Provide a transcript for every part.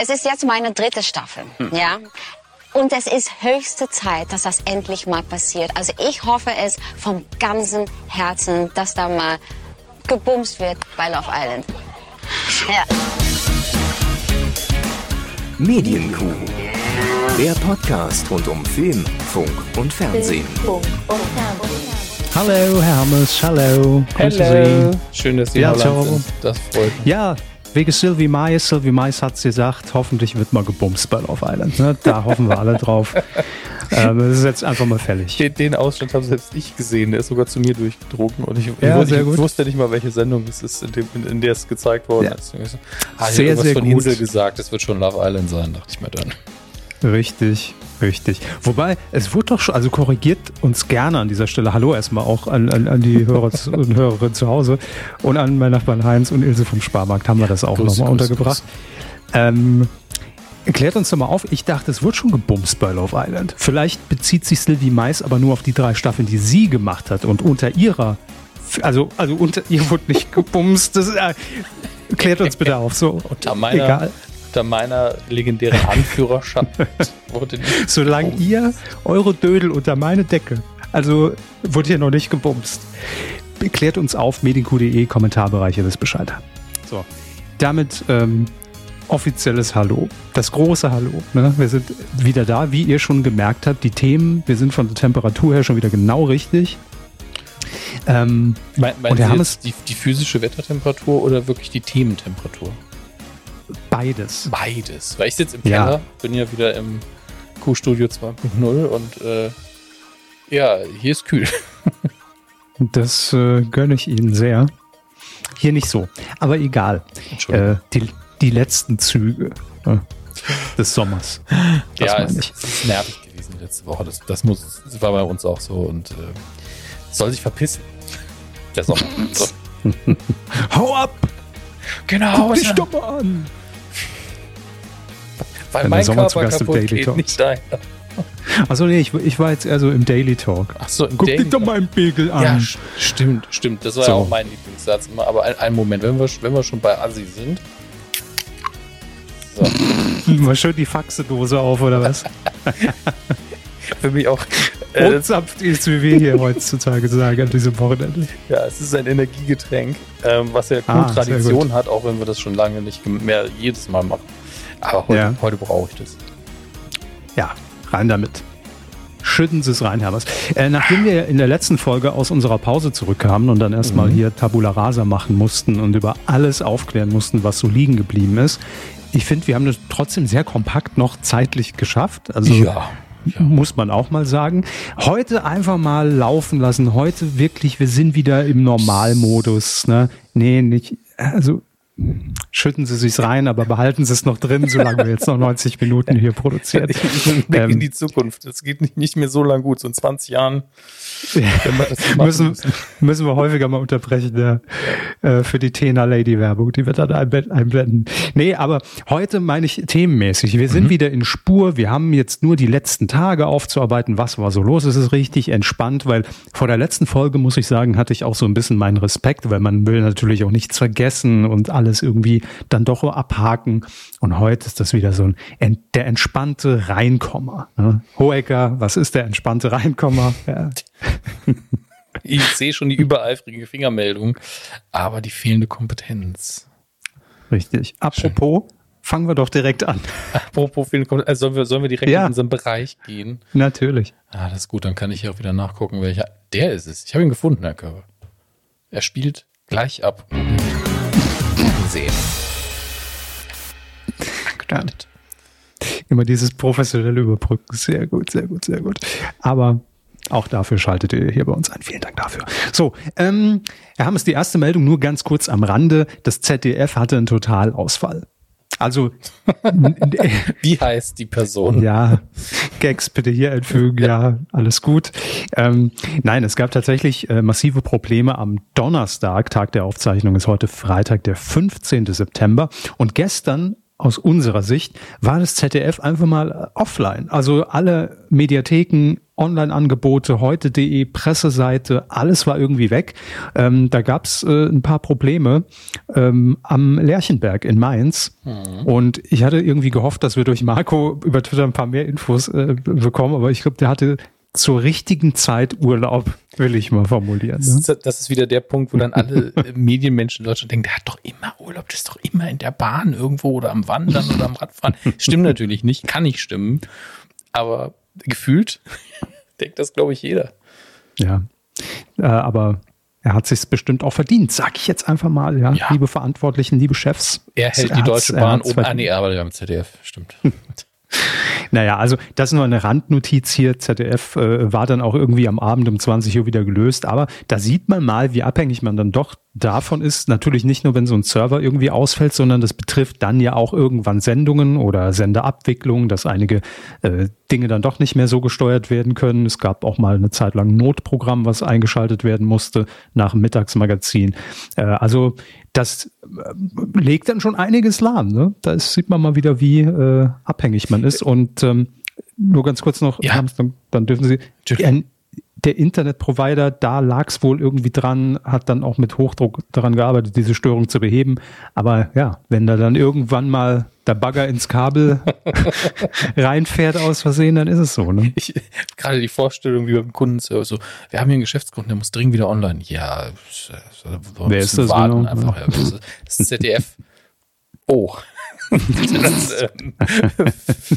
Es ist jetzt meine dritte Staffel, ja. Und es ist höchste Zeit, dass das endlich mal passiert. Also ich hoffe es vom ganzen Herzen, dass da mal gebumst wird bei Love Island. Ja. Medienkuh. Der Podcast rund um Film, Funk und Fernsehen. Hallo, Herr Hammes, hallo. Grüße Hello. Sie. Schön, dass Sie Ja. Holland sind. Das freut mich. Ja, wegen Sylvie Mais. Sylvie Mais hat's gesagt, hoffentlich wird mal gebumst bei Love Island. Ne? Da hoffen wir alle drauf. ähm, das ist jetzt einfach mal fällig. Den, den Ausschnitt habe selbst ich gesehen. Der ist sogar zu mir durchgedruckt. Und ich, Ja, ich, ich wusste nicht mal, welche Sendung es ist, in, dem, in, in der es gezeigt worden Ja. ist. Ah, Sehr, sehr von gut. Insel gesagt. Das wird schon Love Island sein, dachte ich mir dann. Richtig, richtig. Wobei, es wurde doch schon, also korrigiert uns gerne an dieser Stelle. Hallo erstmal auch an, an, an die Hörer und Hörerinnen zu Hause und an meinen Nachbarn Heinz und Ilse vom Sparmarkt haben wir das auch nochmal untergebracht. Ähm, Klärt uns doch mal auf, ich dachte, es wird schon gebumst bei Love Island. Vielleicht bezieht sich Sylvie Mais aber nur auf die drei Staffeln, die sie gemacht hat und unter ihrer, also, also unter ihr wurde nicht gebumst. Das, äh, klärt uns bitte auf. So, Unter meiner, egal. Unter meiner legendären Anführerschaft wurde nicht Solange gebumst. ihr eure Dödel unter meine Decke, also wurde hier noch nicht gebumst. Klärt uns auf, medienq.de, Kommentarbereich, ihr wisst Bescheid. So, damit ähm, offizielles Hallo. Das große Hallo. Ne? Wir sind wieder da, wie ihr schon gemerkt habt. Die Themen, wir sind von der Temperatur her schon wieder genau richtig. Ähm, Mein, meinen Und wir haben jetzt die, die physische Wettertemperatur oder wirklich die Thementemperatur? Beides. Beides. Weil ich sitze im Ja. Keller, bin ja wieder im Q-Studio 2.0 und äh, ja, hier ist kühl. Das äh, gönne ich Ihnen sehr. Hier nicht so. Aber egal. Äh, die, die letzten Züge äh, des Sommers. Das ja, es, es ist nervig gewesen die letzte Woche. Das, das, muss, das war bei uns auch so und äh, soll sich verpissen. Der Sommer. So. Hau ab! Genau, Guck doch mal an! Weil Wenn mein Körper kaputt Daily geht, Talk. nicht deiner. Achso, nee, ich, ich war jetzt eher so im Daily Talk. Ach so, im Guck Daily dich doch mal im Pegel an. Ja, st- stimmt, stimmt. Das war So. ja auch mein Lieblingssatz immer. Aber ein, einen Moment, wenn wir, wenn wir schon bei Assi sind. So, Mal schön die Faxedose auf, oder was? für mich auch. Äh, Und ist, wie wir hier heutzutage sagen, an diesem Wochenende. ja, es ist ein Energiegetränk, ähm, was ja Ah, gute sehr Tradition hat, auch wenn wir das schon lange nicht mehr jedes Mal machen. Aber heute, Ja. heute brauche ich das. Ja, rein damit. Schütten Sie es rein, Hermes. Äh, nachdem wir in der letzten Folge aus unserer Pause zurückkamen und dann erstmal hier Tabula Rasa machen mussten und über alles aufklären mussten, was so liegen geblieben ist, ich finde, wir haben das trotzdem sehr kompakt noch zeitlich geschafft. Also Ja. muss man auch mal sagen. Heute einfach mal laufen lassen. Heute wirklich, wir sind wieder im Normalmodus. Ne? Nee, nicht, also schütten Sie sich's rein, aber behalten Sie es noch drin, solange wir jetzt noch 90 Minuten hier produzieren. Ich, Blick Ähm, in die Zukunft. Es geht nicht, nicht mehr so lang gut. So in 20 Jahren wir müssen, müssen wir häufiger mal unterbrechen äh, für die Tena Lady Werbung, die wir dann einblenden. Nee, aber heute meine ich themenmäßig. Wir sind wieder in Spur. Wir haben jetzt nur die letzten Tage aufzuarbeiten. Was war so los? Es ist richtig entspannt, weil vor der letzten Folge, muss ich sagen, hatte ich auch so ein bisschen meinen Respekt, weil man will natürlich auch nichts vergessen und alles irgendwie dann doch abhaken. Und heute ist das wieder so ein ent- der entspannte Reinkommer. Ne? Hohecker, was ist der entspannte Reinkommer? Ja. Ich sehe schon die übereifrige Fingermeldung, aber die fehlende Kompetenz. Richtig. Apropos, fangen wir doch direkt an. Apropos fehlende Kompetenz, also sollen wir, sollen wir direkt Ja. in unseren Bereich gehen? Natürlich. Ah, das ist gut, dann kann ich hier auch wieder nachgucken, welcher. Der ist es. Ich habe ihn gefunden, Herr Körber. Er spielt gleich ab. Sehen. Spannend. Immer dieses professionelle Überbrücken. Sehr gut, sehr gut, sehr gut. Aber auch dafür schaltet ihr hier bei uns ein. Vielen Dank dafür. So, ähm, Herr Hammes, die erste Meldung nur ganz kurz am Rande. Das ZDF hatte einen Totalausfall. Also, Wie heißt die Person? Ja, Gags bitte hier einfügen, ja, alles gut. Ähm, nein, es gab tatsächlich äh, massive Probleme am Donnerstag, Tag der Aufzeichnung ist heute Freitag, der 15. September. Und gestern aus unserer Sicht war das ZDF einfach mal offline. Also alle Mediatheken Online-Angebote, heute.de, Presseseite, alles war irgendwie weg. Ähm, da gab's äh, ein paar Probleme ähm, am Lerchenberg in Mainz. Mhm. Und ich hatte irgendwie gehofft, dass wir durch Marco über Twitter ein paar mehr Infos äh, bekommen, aber ich glaube, der hatte zur richtigen Zeit Urlaub, will ich mal formulieren. Ne? Das, ist, wieder der Punkt, wo dann alle Medienmenschen in Deutschland denken, der hat doch immer Urlaub, der ist doch immer in der Bahn irgendwo oder am Wandern oder am Radfahren. Stimmt natürlich nicht, kann nicht stimmen, aber gefühlt denkt das, glaube ich, jeder. Ja, äh, aber er hat sich bestimmt auch verdient, sag ich jetzt einfach mal, ja. ja. Liebe Verantwortlichen, liebe Chefs. Er hält die Deutsche Bahn oben. Ah, nee, aber wir haben ZDF, stimmt. Naja, also das ist nur eine Randnotiz hier. ZDF äh, war dann auch irgendwie am Abend um 20 Uhr wieder gelöst. Aber da sieht man mal, wie abhängig man dann doch davon ist. Natürlich nicht nur, wenn so ein Server irgendwie ausfällt, sondern das betrifft dann ja auch irgendwann Sendungen oder Senderabwicklungen, dass einige äh, Dinge dann doch nicht mehr so gesteuert werden können. Es gab auch mal eine Zeit lang ein Notprogramm, was eingeschaltet werden musste nach dem Mittagsmagazin. Äh, also das äh, legt dann schon einiges lahm. Ne? Da sieht man mal wieder, wie äh, abhängig man ist. Und ähm, nur ganz kurz noch, ja. dann, dann dürfen Sie. Ein, der Internetprovider, da lag es wohl irgendwie dran, hat dann auch mit Hochdruck daran gearbeitet, diese Störung zu beheben. Aber ja, wenn da dann irgendwann mal der Bagger ins Kabel reinfährt aus Versehen, dann ist es so. Ne? Ich, gerade die Vorstellung wie beim Kundenservice, so, wir haben hier einen Geschäftskunden, der muss dringend wieder online. Ja, wer ist das? Warten genau? einfach. Ja, das ist ZDF. Oh. Das äh,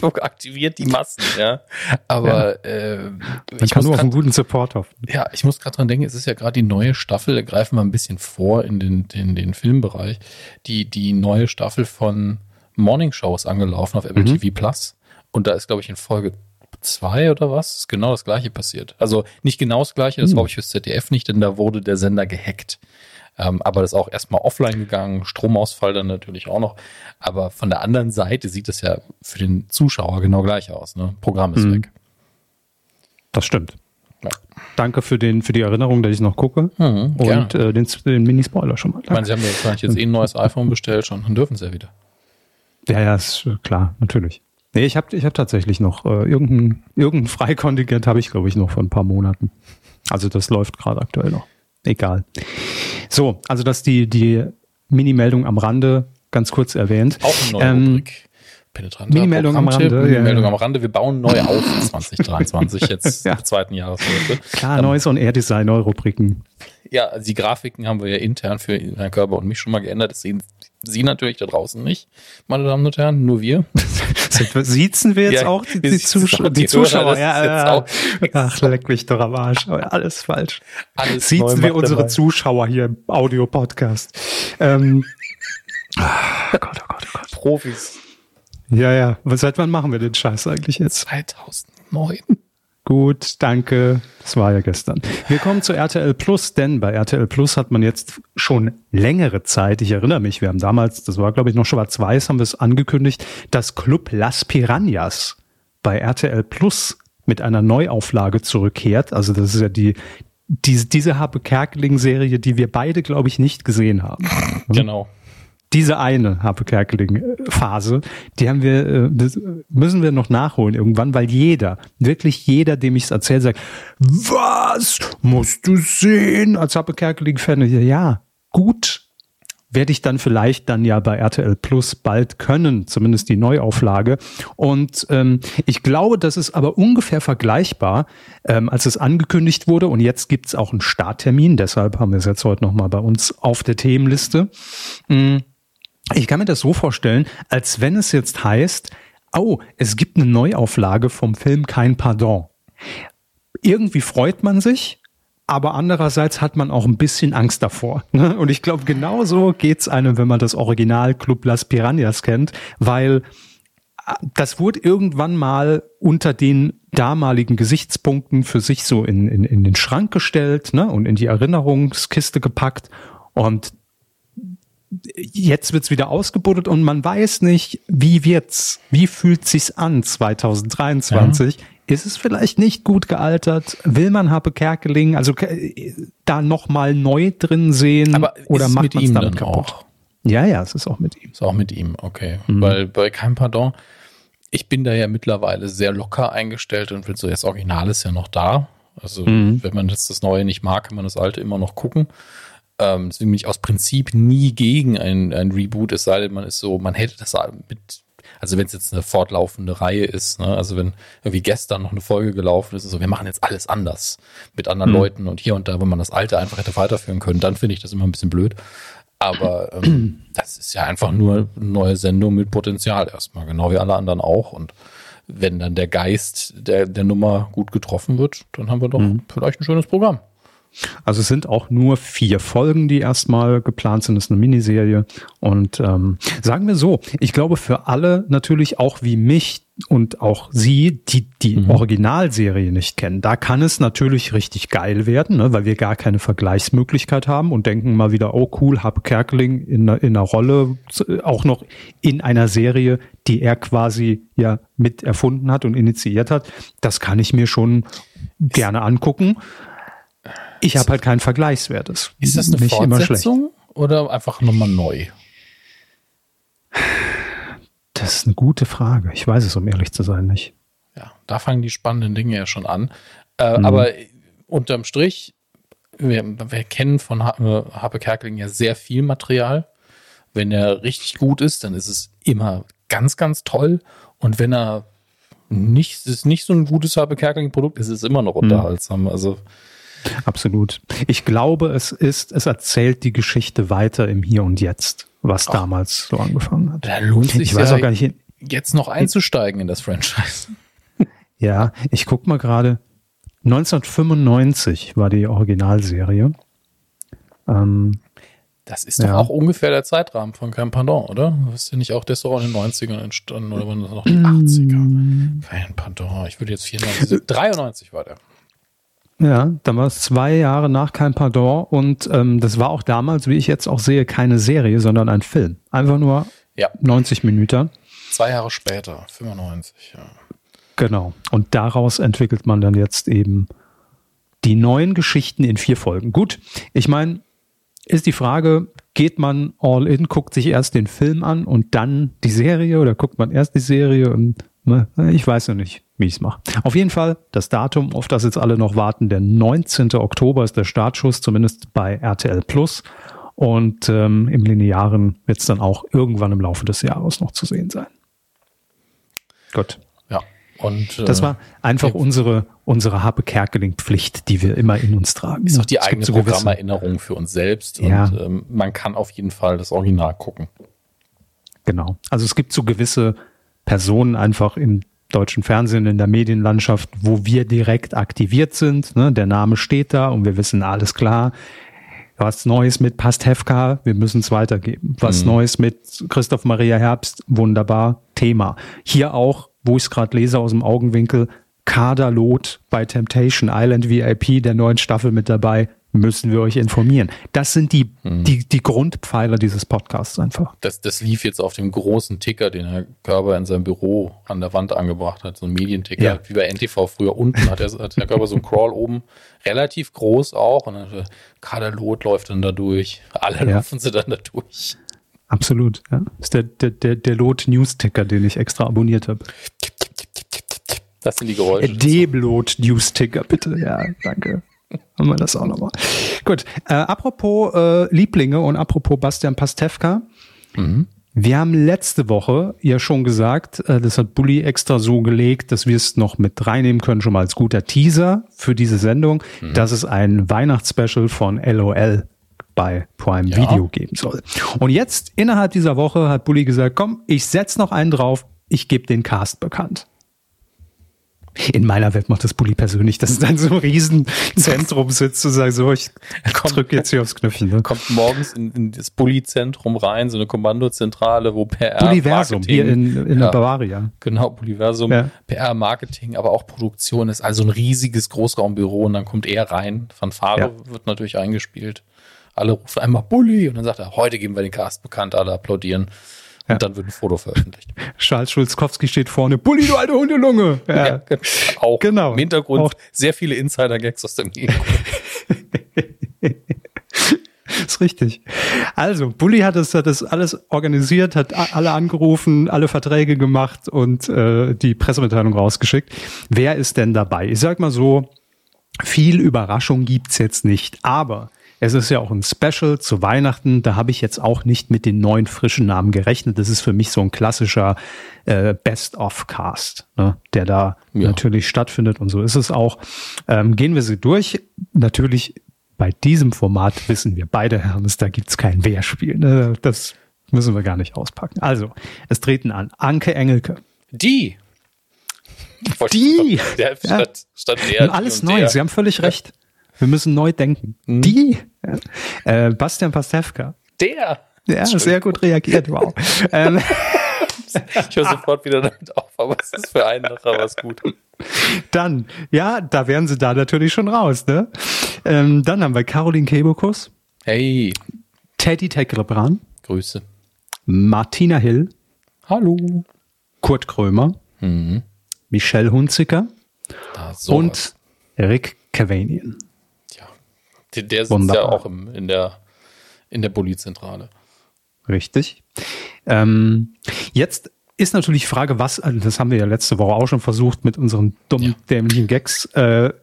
aktiviert die Massen, ja. Aber ja. äh, Man kann nur auf einen guten Support hoffen. Ja, ich muss gerade dran denken, es ist ja gerade die neue Staffel, da greifen wir ein bisschen vor in den, in den Filmbereich. Die, die neue Staffel von Morning Shows angelaufen auf Apple mhm. TV Plus. Und da ist, glaube ich, in Folge zwei oder was, genau das gleiche passiert. Also nicht genau das gleiche, das mhm. glaube ich fürs ZDF nicht, denn da wurde der Sender gehackt. Ähm, aber das ist auch erstmal offline gegangen, Stromausfall dann natürlich auch noch. Aber von der anderen Seite sieht es ja für den Zuschauer genau gleich aus. Ne? Programm ist mhm. weg. Das stimmt. Ja. Danke für, den, für die Erinnerung, dass ich noch gucke. Mhm, und äh, den, den Mini-Spoiler schon mal. Ich meine, Sie haben ja wahrscheinlich jetzt eh ein neues iPhone bestellt schon, dann dürfen Sie ja wieder. Ja, ja, ist äh, klar, natürlich. Nee, ich habe ich hab tatsächlich noch äh, irgendein, irgendein Freikontingent habe ich, glaube ich, noch vor ein paar Monaten. Also das läuft gerade aktuell noch. Egal. So, also das die, die Mini-Meldung am Rande, ganz kurz erwähnt. Auch eine neue ähm, Rubrik. Penetranter Mini-Meldung am Rande. Mini-Meldung ja. am Rande. Wir bauen neu auf 2023, jetzt ja. zweiten Jahreshälfte. Klar, ähm, neues und Air-Design, neue Rubriken. Ja, also die Grafiken haben wir ja intern für Herrn Körber und mich schon mal geändert. Das sehen Sie natürlich da draußen nicht, meine Damen und Herren, nur wir. Siezen wir jetzt ja, auch die, die, Zuschauer? Die, Zuschauer, ja, ja. Ach, leck mich doch am Arsch. Alles falsch. Alles Siezen wir unsere dabei. Zuschauer hier im Audio-Podcast. Ähm, oh Gott, oh Gott, oh Gott. Profis. Ja, ja. Seit wann machen wir den Scheiß eigentlich jetzt? 2009. Gut, danke. Das war ja gestern. Wir kommen zu RTL Plus, denn bei RTL Plus hat man jetzt schon längere Zeit, ich erinnere mich, wir haben damals, das war glaube ich noch schwarz-weiß, haben wir es angekündigt, dass Club Las Piranhas bei RTL Plus mit einer Neuauflage zurückkehrt. Also das ist ja die, diese, diese Habe Kerkeling-Serie, die wir beide, glaube ich, nicht gesehen haben. Genau diese eine Harpe Kerkeling-Phase, die haben wir, äh, das müssen wir noch nachholen irgendwann, weil jeder, wirklich jeder, dem ich es erzähle, sagt, was musst du sehen als Harpe Kerkeling-Fan? Ja, gut, werde ich dann vielleicht dann ja bei RTL Plus bald können, zumindest die Neuauflage. Und ähm, ich glaube, das ist aber ungefähr vergleichbar, ähm, als es angekündigt wurde. Und jetzt gibt's auch einen Starttermin, deshalb haben wir es jetzt heute nochmal bei uns auf der Themenliste. Mhm ich kann mir das so vorstellen, als wenn es jetzt heißt, oh, es gibt eine Neuauflage vom Film Kein Pardon. Irgendwie freut man sich, aber andererseits hat man auch ein bisschen Angst davor. Ne? Und ich glaube, genauso geht's einem, wenn man das Original Club Las Piranhas kennt, weil äh, das wurde irgendwann mal unter den damaligen Gesichtspunkten für sich so in, in, in den Schrank gestellt ne? und in die Erinnerungskiste gepackt. Und jetzt wird's wieder ausgebuddelt und man weiß nicht, wie wird's, wie fühlt sich's an 2023? Ja. Ist es vielleicht nicht gut gealtert? Will man Happe Kerkeling also da nochmal neu drin sehen Aber oder macht man es damit kaputt? Auch? Ja, ja, es ist auch mit ihm. Ist auch mit ihm, okay. Mhm. Weil bei Kein Pardon, ich bin da ja mittlerweile sehr locker eingestellt und will so, das Original ist ja noch da. Also, mhm. wenn man jetzt das Neue nicht mag, kann man das Alte immer noch gucken. Ähm, deswegen bin ich aus Prinzip nie gegen ein, ein Reboot, es sei denn, man ist so, man hätte das mit also wenn es jetzt eine fortlaufende Reihe ist, ne? also wenn irgendwie gestern noch eine Folge gelaufen ist, so wir machen jetzt alles anders mit anderen mhm. Leuten und hier und da, wenn man das Alte einfach hätte weiterführen können, dann finde ich das immer ein bisschen blöd. Aber ähm, das ist ja einfach nur eine neue Sendung mit Potenzial erstmal, genau wie alle anderen auch. Und wenn dann der Geist der, der Nummer gut getroffen wird, dann haben wir doch mhm. vielleicht ein schönes Programm. Also es sind auch nur vier Folgen, die erstmal geplant sind. Das ist eine Miniserie. Und ähm, sagen wir so, ich glaube für alle natürlich auch wie mich und auch Sie, die die mhm. Originalserie nicht kennen, da kann es natürlich richtig geil werden, ne, weil wir gar keine Vergleichsmöglichkeit haben und denken mal wieder, oh cool, Hab Kerkeling in, in einer Rolle, auch noch in einer Serie, die er quasi ja mit erfunden hat und initiiert hat. Das kann ich mir schon gerne angucken. Ich habe halt keinen Vergleichswert. Das ist das eine Fortsetzung oder einfach nochmal neu? Das ist eine gute Frage. Ich weiß es, um ehrlich zu sein, nicht. Ja, da fangen die spannenden Dinge ja schon an. Äh, mhm. Aber unterm Strich, wir, wir kennen von Harpe Kerkeling ja sehr viel Material. Wenn er richtig gut ist, dann ist es immer ganz, ganz toll. Und wenn er nicht, ist nicht so ein gutes Harpe Kerkeling Produkt, ist es immer noch mhm. unterhaltsam. Mhm. Also Absolut. Ich glaube, es ist, es erzählt die Geschichte weiter im Hier und Jetzt, was Ach, damals so angefangen hat. Da lohnt sich ich weiß ja auch gar nicht, jetzt noch einzusteigen in das Franchise. Ja, ich guck mal gerade. 1995 war die Originalserie. Ähm, das ist doch ja. auch ungefähr der Zeitrahmen von Kein Pardon, oder? Das ist ja nicht auch der so in den 90ern entstanden oder waren das noch die 80er? Mm. Kein Pardon. Ich würde jetzt 94, 93 war der. Ja, dann war es zwei Jahre nach Kein Pardon und ähm, das war auch damals, wie ich jetzt auch sehe, keine Serie, sondern ein Film. Einfach nur ja. 90 Minuten. Zwei Jahre später, 95, ja. Genau. Und daraus entwickelt man dann jetzt eben die neuen Geschichten in vier Folgen. Gut, ich meine, ist die Frage, geht man all in, guckt sich erst den Film an und dann die Serie oder guckt man erst die Serie und? Ich weiß noch nicht, wie ich es mache. Auf jeden Fall das Datum, auf das jetzt alle noch warten, der 19. Oktober ist der Startschuss, zumindest bei RTL Plus. Und ähm, im Linearen wird es dann auch irgendwann im Laufe des Jahres noch zu sehen sein. Gut. Ja. Und, äh, das war einfach ja. unsere, unsere Habe Kerkeling-Pflicht, die wir immer in uns tragen. Ist auch die es eigene so Programmerinnerung für uns selbst. Ja. Und ähm, man kann auf jeden Fall das Original gucken. Genau. Also es gibt so gewisse Personen einfach im deutschen Fernsehen, in der Medienlandschaft, wo wir direkt aktiviert sind. Ne? Der Name steht da und wir wissen, alles klar. Was Neues mit Pastewka, wir müssen es weitergeben. Was mhm. Neues mit Christoph Maria Herbst, wunderbar, Thema. Hier auch, wo ich es gerade lese aus dem Augenwinkel, Kader Lot bei Temptation Island VIP der neuen Staffel mit dabei müssen wir euch informieren. Das sind die, mhm. die, die Grundpfeiler dieses Podcasts einfach. Das, das lief jetzt auf dem großen Ticker, den Herr Körber in seinem Büro an der Wand angebracht hat, so ein Medienticker, ja. wie bei NTV früher unten hat, er, hat Herr Körber so ein Crawl oben, relativ groß auch, und dann Kaderlot läuft dann da durch, alle ja. laufen sie dann da durch. Absolut, ja. Das ist der, der, der, der Lot-News-Ticker, den ich extra abonniert habe. Das sind die Geräusche. D-Blot-News-Ticker, bitte. Ja, danke. Haben wir das auch nochmal. Gut. Äh, apropos äh, Lieblinge und apropos Bastian Pastewka. Mhm. Wir haben letzte Woche ja schon gesagt, äh, das hat Bully extra so gelegt, dass wir es noch mit reinnehmen können, schon mal als guter Teaser für diese Sendung, mhm. dass es ein Weihnachtsspecial von LOL bei Prime ja. Video geben soll. Und jetzt, innerhalb dieser Woche, hat Bully gesagt, komm, ich setz noch einen drauf, ich gebe den Cast bekannt. In meiner Welt macht das Bulli persönlich, dass es dann so ein Riesenzentrum sitzt und sagt, so, ich drücke jetzt hier aufs Knöpfchen. Ne? Kommt morgens in, in das Bulli-Zentrum rein, so eine Kommandozentrale, wo PR, Bulliversum, hier in, in ja, Bavaria. Genau, Bulliversum, ja. PR, Marketing, aber auch Produktion ist also ein riesiges Großraumbüro und dann kommt er rein, Fanfare ja. wird natürlich eingespielt. Alle rufen einmal Bulli und dann sagt er, heute geben wir den Cast bekannt, alle applaudieren. Ja. Und dann wird ein Foto veröffentlicht. Charles Schulzkowski steht vorne. Bulli, du alte Hundelunge. Ja, ja genau. auch genau. im Hintergrund auch. sehr viele Insider-Gags aus dem ist ist richtig. Also, Bully hat das, hat das alles organisiert, hat alle angerufen, alle Verträge gemacht und äh, die Pressemitteilung rausgeschickt. Wer ist denn dabei? Ich sag mal so, viel Überraschung gibt's jetzt nicht, aber es ist ja auch ein Special zu Weihnachten. Da habe ich jetzt auch nicht mit den neuen frischen Namen gerechnet. Das ist für mich so ein klassischer äh, Best-of-Cast, ne, der da ja. natürlich stattfindet. Und so ist es auch. Ähm, gehen wir sie durch. Natürlich bei diesem Format wissen wir beide, Hermes, da gibt's kein Wehrspiel. Ne? Das müssen wir gar nicht auspacken. Also, es treten an Anke Engelke. Die. Die. Der statt, statt der, alles neu. Sie haben völlig recht. Wir müssen neu denken. Mhm. Die. Ja. Äh, Bastian Pastewka. Der. Ja, sehr gut reagiert. Wow. ähm, ich höre sofort wieder damit auf, aber es ist für einen nachher was gut. Dann, ja, da wären sie da natürlich schon raus, ne? Ähm, dann haben wir Caroline Kebekus. Hey. Teddy Tecklebrand. Grüße. Martina Hill. Hallo. Kurt Krömer. Mhm. Michelle Hunziker. Da, und Rick Cavanian. Der, der sitzt Wunderbar. ja auch im, in der, in der Bulli-Zentrale. Richtig. Ähm, jetzt ist natürlich die Frage, was, also das haben wir ja letzte Woche auch schon versucht, mit unseren dummen, ja. dämlichen Gags äh,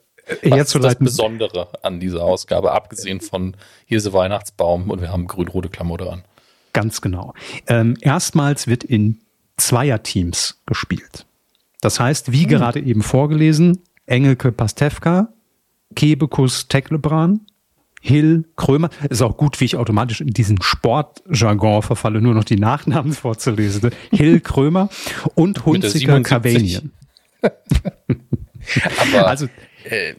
herzuleiten. Was ist das Besondere an dieser Ausgabe, abgesehen von hier ist der Weihnachtsbaum und wir haben grün-rote Klamotte an? Ganz genau. Ähm, erstmals wird in Zweierteams gespielt. Das heißt, wie hm. gerade eben vorgelesen, Engelke Pastewka, Kebekus Teklebran, Hill, Krömer. Ist auch gut, wie ich automatisch in diesen Sportjargon verfalle, nur noch die Nachnamen vorzulesen. Hill, Krömer und Hunziker Cavanian. Aber also, äh,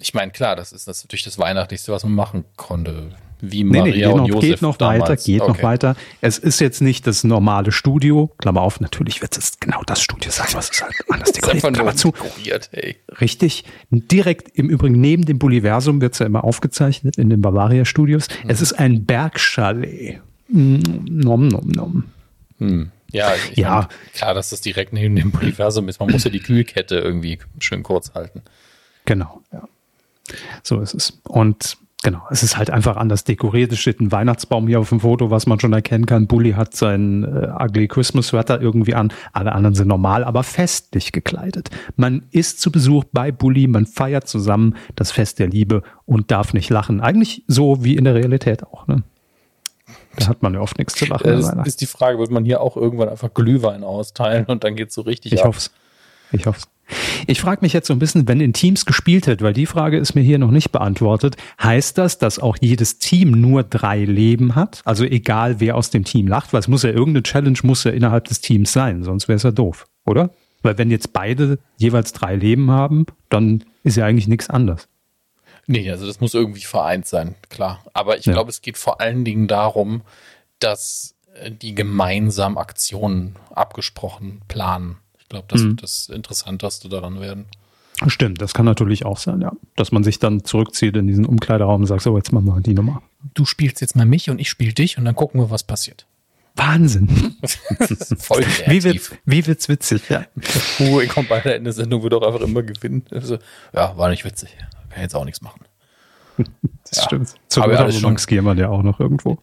ich meine, klar, das ist das natürlich das Weihnachtlichste, was man machen konnte wie Maria nee, nee, und noch, Josef geht noch damals. weiter, geht okay. noch weiter. Es ist jetzt nicht das normale Studio, Klammer auf, natürlich wird es genau das Studio sein, was es halt anders dekoriert, Klammer zu. Dekoriert, hey. Richtig, direkt im Übrigen neben dem Bulliversum wird es ja immer aufgezeichnet in den Bavaria Studios. Mhm. Es ist ein Bergchalet. Mm, nom, nom, nom. Hm. Ja, ja. Meine, klar, dass das direkt neben dem Bulliversum ist. Man muss ja die Kühlkette irgendwie schön kurz halten. Genau, ja. So ist es. Und Genau, es ist halt einfach anders dekoriert. Es steht ein Weihnachtsbaum hier auf dem Foto, was man schon erkennen kann. Bully hat sein äh, Ugly Christmas Sweater irgendwie an. Alle anderen sind normal, aber festlich gekleidet. Man ist zu Besuch bei Bully, man feiert zusammen das Fest der Liebe und darf nicht lachen. Eigentlich so wie in der Realität auch. Ne? Da hat man ja oft nichts zu lachen. Das ist die Frage, wird man hier auch irgendwann einfach Glühwein austeilen und dann geht's so richtig Ich ab. hoff's. Ich hoffe Ich frage mich jetzt so ein bisschen, wenn in Teams gespielt wird, weil die Frage ist mir hier noch nicht beantwortet, heißt das, dass auch jedes Team nur drei Leben hat? Also egal, wer aus dem Team lacht, weil es muss ja irgendeine Challenge muss ja innerhalb des Teams sein, sonst wäre es ja doof, oder? Weil wenn jetzt beide jeweils drei Leben haben, dann ist ja eigentlich nichts anders. Nee, also das muss irgendwie vereint sein, klar. Aber ich ja. glaube, es geht vor allen Dingen darum, dass äh, die gemeinsam Aktionen abgesprochen planen. Ich glaube, das mhm. wird das Interessanteste daran werden. Stimmt, das kann natürlich auch sein, ja. Dass man sich dann zurückzieht in diesen Umkleideraum und sagt, so, jetzt machen wir die Nummer. Du spielst jetzt mal mich und ich spiele dich und dann gucken wir, was passiert. Wahnsinn. Voll kreativ. Wie wird's, wie wird's witzig, ja. Puh, ich komme Ende der Sendung, wird auch einfach immer gewinnen. Also, ja, war nicht witzig. Kann jetzt auch nichts machen. Das ja. stimmt. Zur habe alles schon man ja auch noch irgendwo.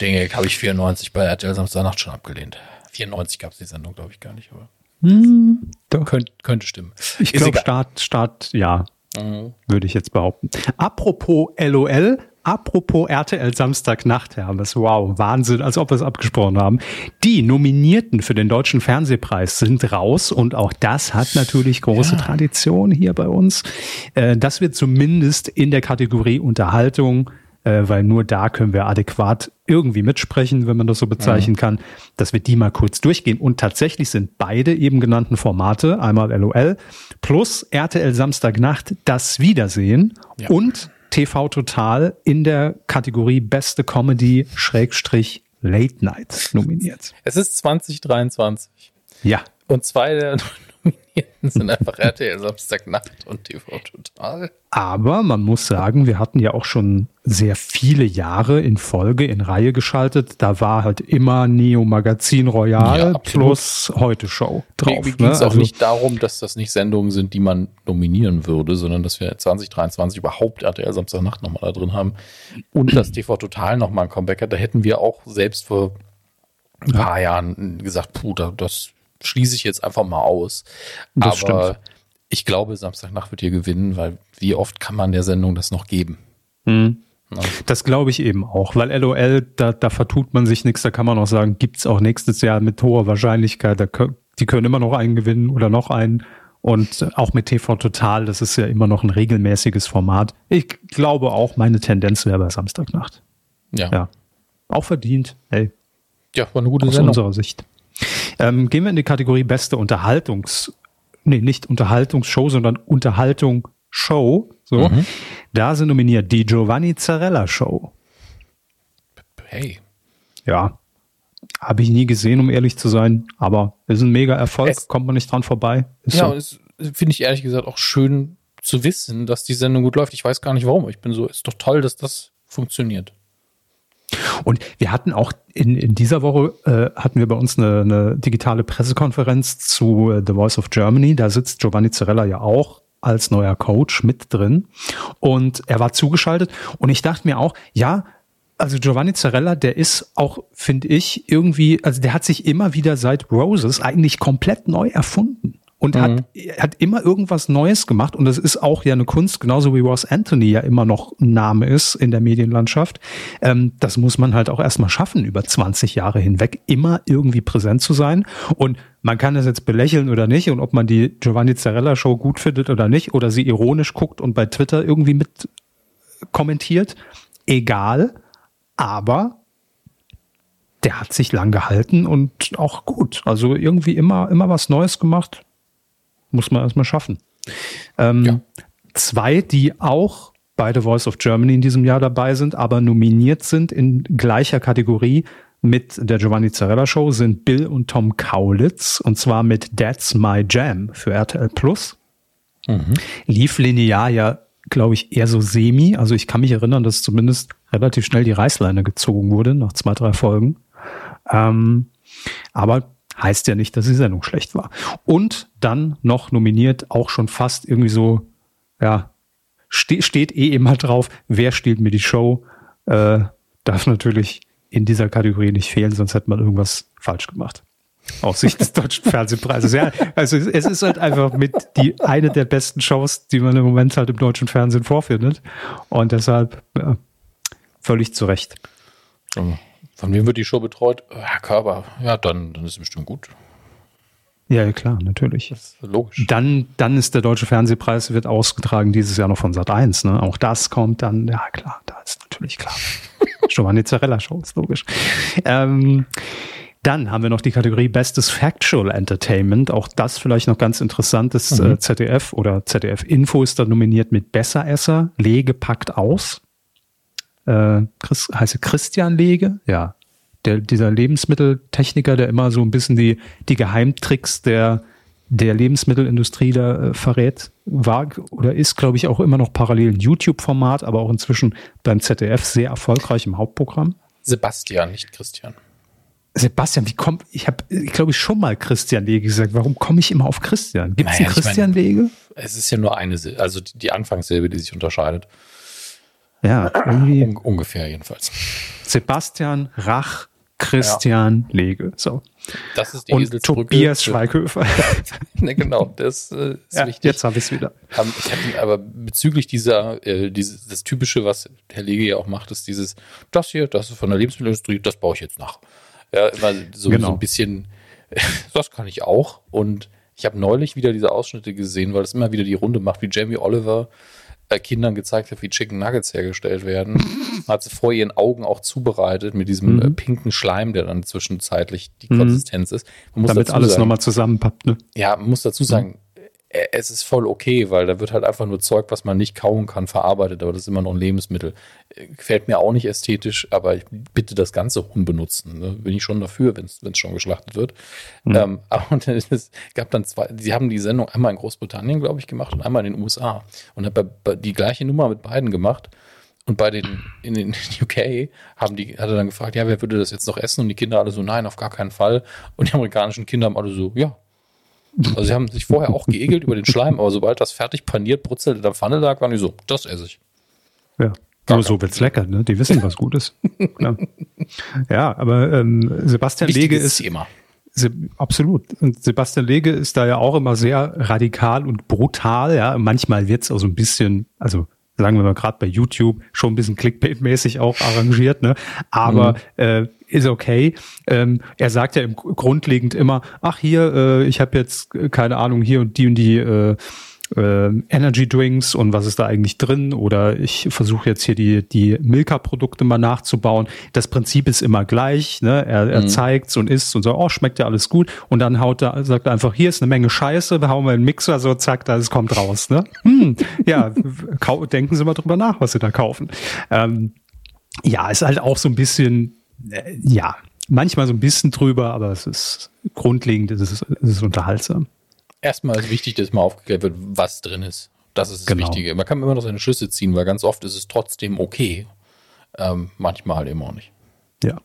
Dinge habe ich 94 bei RTL Samstagnacht schon abgelehnt. 94 gab es die Sendung, glaube ich, gar nicht, aber. Hm, Könnt, könnte stimmen. Ich glaube, Start, Start, ja, mhm. würde ich jetzt behaupten. Apropos LOL, apropos RTL Samstagnacht, Hermes, wow, Wahnsinn, als ob wir es abgesprochen haben. Die Nominierten für den Deutschen Fernsehpreis sind raus und auch das hat natürlich große ja. Tradition hier bei uns. Äh, das wird zumindest in der Kategorie Unterhaltung äh, weil nur da können wir adäquat irgendwie mitsprechen, wenn man das so bezeichnen mhm. kann, dass wir die mal kurz durchgehen. Und tatsächlich sind beide eben genannten Formate, einmal LOL plus RTL Samstagnacht, das Wiedersehen ja. und TV Total in der Kategorie Beste Comedy Schrägstrich Late Night nominiert. Es ist 2023. Ja. Und zwei der sind einfach RTL Samstagnacht und TV Total. Aber man muss sagen, wir hatten ja auch schon sehr viele Jahre in Folge in Reihe geschaltet. Da war halt immer Neo Magazin Royal Ja, plus Heute Show drauf. Mir ging es ne? auch Also- nicht darum, dass das nicht Sendungen sind, die man nominieren würde, sondern dass wir 2023 überhaupt RTL Samstagnacht nochmal da drin haben und das TV Total nochmal ein Comeback hat. Da hätten wir auch selbst vor ein paar Jahren gesagt, puh, da, das schließe ich jetzt einfach mal aus. Das Aber stimmt. ich glaube, Samstagnacht wird hier gewinnen, weil wie oft kann man der Sendung das noch geben? Mhm. Ja. Das glaube ich eben auch, weil LOL, da, da vertut man sich nichts, da kann man auch sagen, gibt's auch nächstes Jahr mit hoher Wahrscheinlichkeit, da, die können immer noch einen gewinnen oder noch einen. Und auch mit TV Total, das ist ja immer noch ein regelmäßiges Format. Ich glaube auch, meine Tendenz wäre bei Samstagnacht. Ja, ja. Ja. Auch verdient. Hey, war eine gute aus Sendung. unserer Sicht. Ähm, gehen wir in die Kategorie beste Unterhaltungs, nee, nicht Unterhaltungsshow, sondern Unterhaltung-Show. So. Mhm. Da sind nominiert die Giovanni Zarella Show. Hey, Ja. Habe ich nie gesehen, um ehrlich zu sein, aber ist ein mega Erfolg, Es- kommt man nicht dran vorbei. Ist Ja, so. und es finde ich ehrlich gesagt auch schön zu wissen, dass die Sendung gut läuft. Ich weiß gar nicht warum. aber Ich bin so, ist doch toll, dass das funktioniert. Und wir hatten auch in, in dieser Woche äh, hatten wir bei uns eine, eine digitale Pressekonferenz zu äh, The Voice of Germany. Da sitzt Giovanni Zarella ja auch als neuer Coach mit drin. Und er war zugeschaltet. Und ich dachte mir auch, ja, also Giovanni Zarella, der ist auch, finde ich, irgendwie, also der hat sich immer wieder seit Roses eigentlich komplett neu erfunden. Und hat, hat immer irgendwas Neues gemacht. Und das ist auch ja eine Kunst, genauso wie Ross Anthony ja immer noch ein Name ist in der Medienlandschaft. Ähm, das muss man halt auch erstmal schaffen, über 20 Jahre hinweg immer irgendwie präsent zu sein. Und man kann das jetzt belächeln oder nicht. Und ob man die Giovanni Zarella Show gut findet oder nicht, oder sie ironisch guckt und bei Twitter irgendwie mit kommentiert, egal. Aber der hat sich lang gehalten und auch gut. Also irgendwie immer, immer was Neues gemacht. Muss man erstmal schaffen. Ähm, Ja. Zwei, die auch bei The Voice of Germany in diesem Jahr dabei sind, aber nominiert sind in gleicher Kategorie mit der Giovanni Zarella Show, sind Bill und Tom Kaulitz. Und zwar mit That's My Jam für RTL Plus. Lief linear ja, glaube ich, eher so semi. Also ich kann mich erinnern, dass zumindest relativ schnell die Reißleine gezogen wurde nach zwei, drei Folgen. Ähm, aber heißt ja nicht, dass die Sendung schlecht war. Und dann noch nominiert, auch schon fast irgendwie so, ja, ste steht eh immer drauf, wer stiehlt mir die Show, äh, darf natürlich in dieser Kategorie nicht fehlen, sonst hätte man irgendwas falsch gemacht. Aus Sicht des deutschen Fernsehpreises. Ja, also es ist halt einfach mit die eine der besten Shows, die man im Moment halt im deutschen Fernsehen vorfindet. Und deshalb ja, völlig zu Recht. Ähm, Von wem wird die Show betreut? Herr Körber. Ja, dann, dann ist es bestimmt gut. Ja, klar, natürlich. Das ist logisch. Dann, dann ist der Deutsche Fernsehpreis wird ausgetragen dieses Jahr noch von Sat 1. Ne? Auch das kommt dann, ja klar, da ist natürlich klar. Giovanni Zarella Show, ist logisch. Ähm, dann haben wir noch die Kategorie Bestes Factual Entertainment. Auch das vielleicht noch ganz interessant. Das äh, ZDF oder ZDF Info ist da nominiert mit Besseresser. Lege packt aus. Äh, Chris, heißt Christian Lege? Ja. Der, dieser Lebensmitteltechniker, der immer so ein bisschen die, die Geheimtricks der, der Lebensmittelindustrie da äh, verrät, war oder ist, glaube ich, auch immer noch parallel ein YouTube-Format, aber auch inzwischen beim ZDF sehr erfolgreich im Hauptprogramm. Sebastian, nicht Christian. Sebastian, wie kommt, ich habe, ich glaube ich, schon mal Christian Lege gesagt. Warum komme ich immer auf Christian? Gibt es Naja, einen Christian meine- Lege? Es ist ja nur eine also die, die Anfangssilbe, die sich unterscheidet. Ja, irgendwie Un ungefähr jedenfalls. Sebastian Rach, Christian Lege. So. Das ist die Und Eselsbrücke. Tobias Schweighöfer. ne, genau, das äh, ist ja, wichtig. jetzt habe ich es wieder. Ähm, ich hatte aber bezüglich dieser, äh, dieses, das Typische, was Herr Lege ja auch macht, ist dieses, das hier, das ist von der Lebensmittelindustrie, das baue ich jetzt nach. Ja, immer so, Genau. so ein bisschen, das kann ich auch. Und ich habe neulich wieder diese Ausschnitte gesehen, weil es immer wieder die Runde macht, wie Jamie Oliver äh, Kindern gezeigt hat, wie Chicken Nuggets hergestellt werden. hat sie vor ihren Augen auch zubereitet mit diesem Mhm. äh, pinken Schleim, der dann zwischenzeitlich die Konsistenz ist. Damit alles sagen, nochmal zusammenpappt, ne? ja, man muss dazu sagen, äh, es ist voll okay, weil da wird halt einfach nur Zeug, was man nicht kauen kann, verarbeitet, aber das ist immer noch ein Lebensmittel. Äh, gefällt mir auch nicht ästhetisch, aber ich bitte das ganze Huhn benutzen. Ne? Bin ich schon dafür, wenn es schon geschlachtet wird. Mhm. Ähm, aber es gab dann zwei, sie haben die Sendung einmal in Großbritannien, glaube ich, gemacht und einmal in den USA. Und habe die gleiche Nummer mit beiden gemacht. Und bei den, in den UK haben die, hat er dann gefragt, ja, wer würde das jetzt noch essen? Und die Kinder alle so, nein, auf gar keinen Fall. Und die amerikanischen Kinder haben alle so, ja, also sie haben sich vorher auch geekelt über den Schleim, aber sobald das fertig paniert, brutzelt in der Pfanne lag, waren die so, das esse ich. Ja. Gar Nur so wird's lecker, ne? Die wissen, was gut ist. ja. ja, aber ähm, Sebastian Lege ist. Thema. Se absolut. Und Sebastian Lege ist da ja auch immer sehr radikal und brutal, ja. Manchmal wird's auch so ein bisschen, also sagen wir mal gerade bei YouTube, schon ein bisschen Clickbait-mäßig auch arrangiert, ne? Aber mhm. äh, ist okay. Ähm, er sagt ja im grundlegend immer, ach hier, äh, ich habe jetzt äh, keine Ahnung hier und die und die äh, äh, Energy Drinks und was ist da eigentlich drin oder ich versuche jetzt hier die die Milka Produkte mal nachzubauen. Das Prinzip ist immer gleich, ne? Er, er mhm. zeigt's und isst und so, oh, schmeckt ja alles gut und dann haut er sagt er einfach, hier ist eine Menge Scheiße, wir hauen mal einen Mixer so zack, da es kommt raus, ne? Hm, ja, denken Sie mal drüber nach, was Sie da kaufen. Ähm, ja, ist halt auch so ein bisschen ja, manchmal so ein bisschen drüber, aber es ist grundlegend, es ist, es ist unterhaltsam erstmal ist wichtig, dass mal aufgeklärt wird, was drin ist. Das ist das genau. Wichtige. Man kann immer noch seine Schlüsse ziehen, weil ganz oft ist es trotzdem okay. Ähm, manchmal halt eben auch nicht. Ja.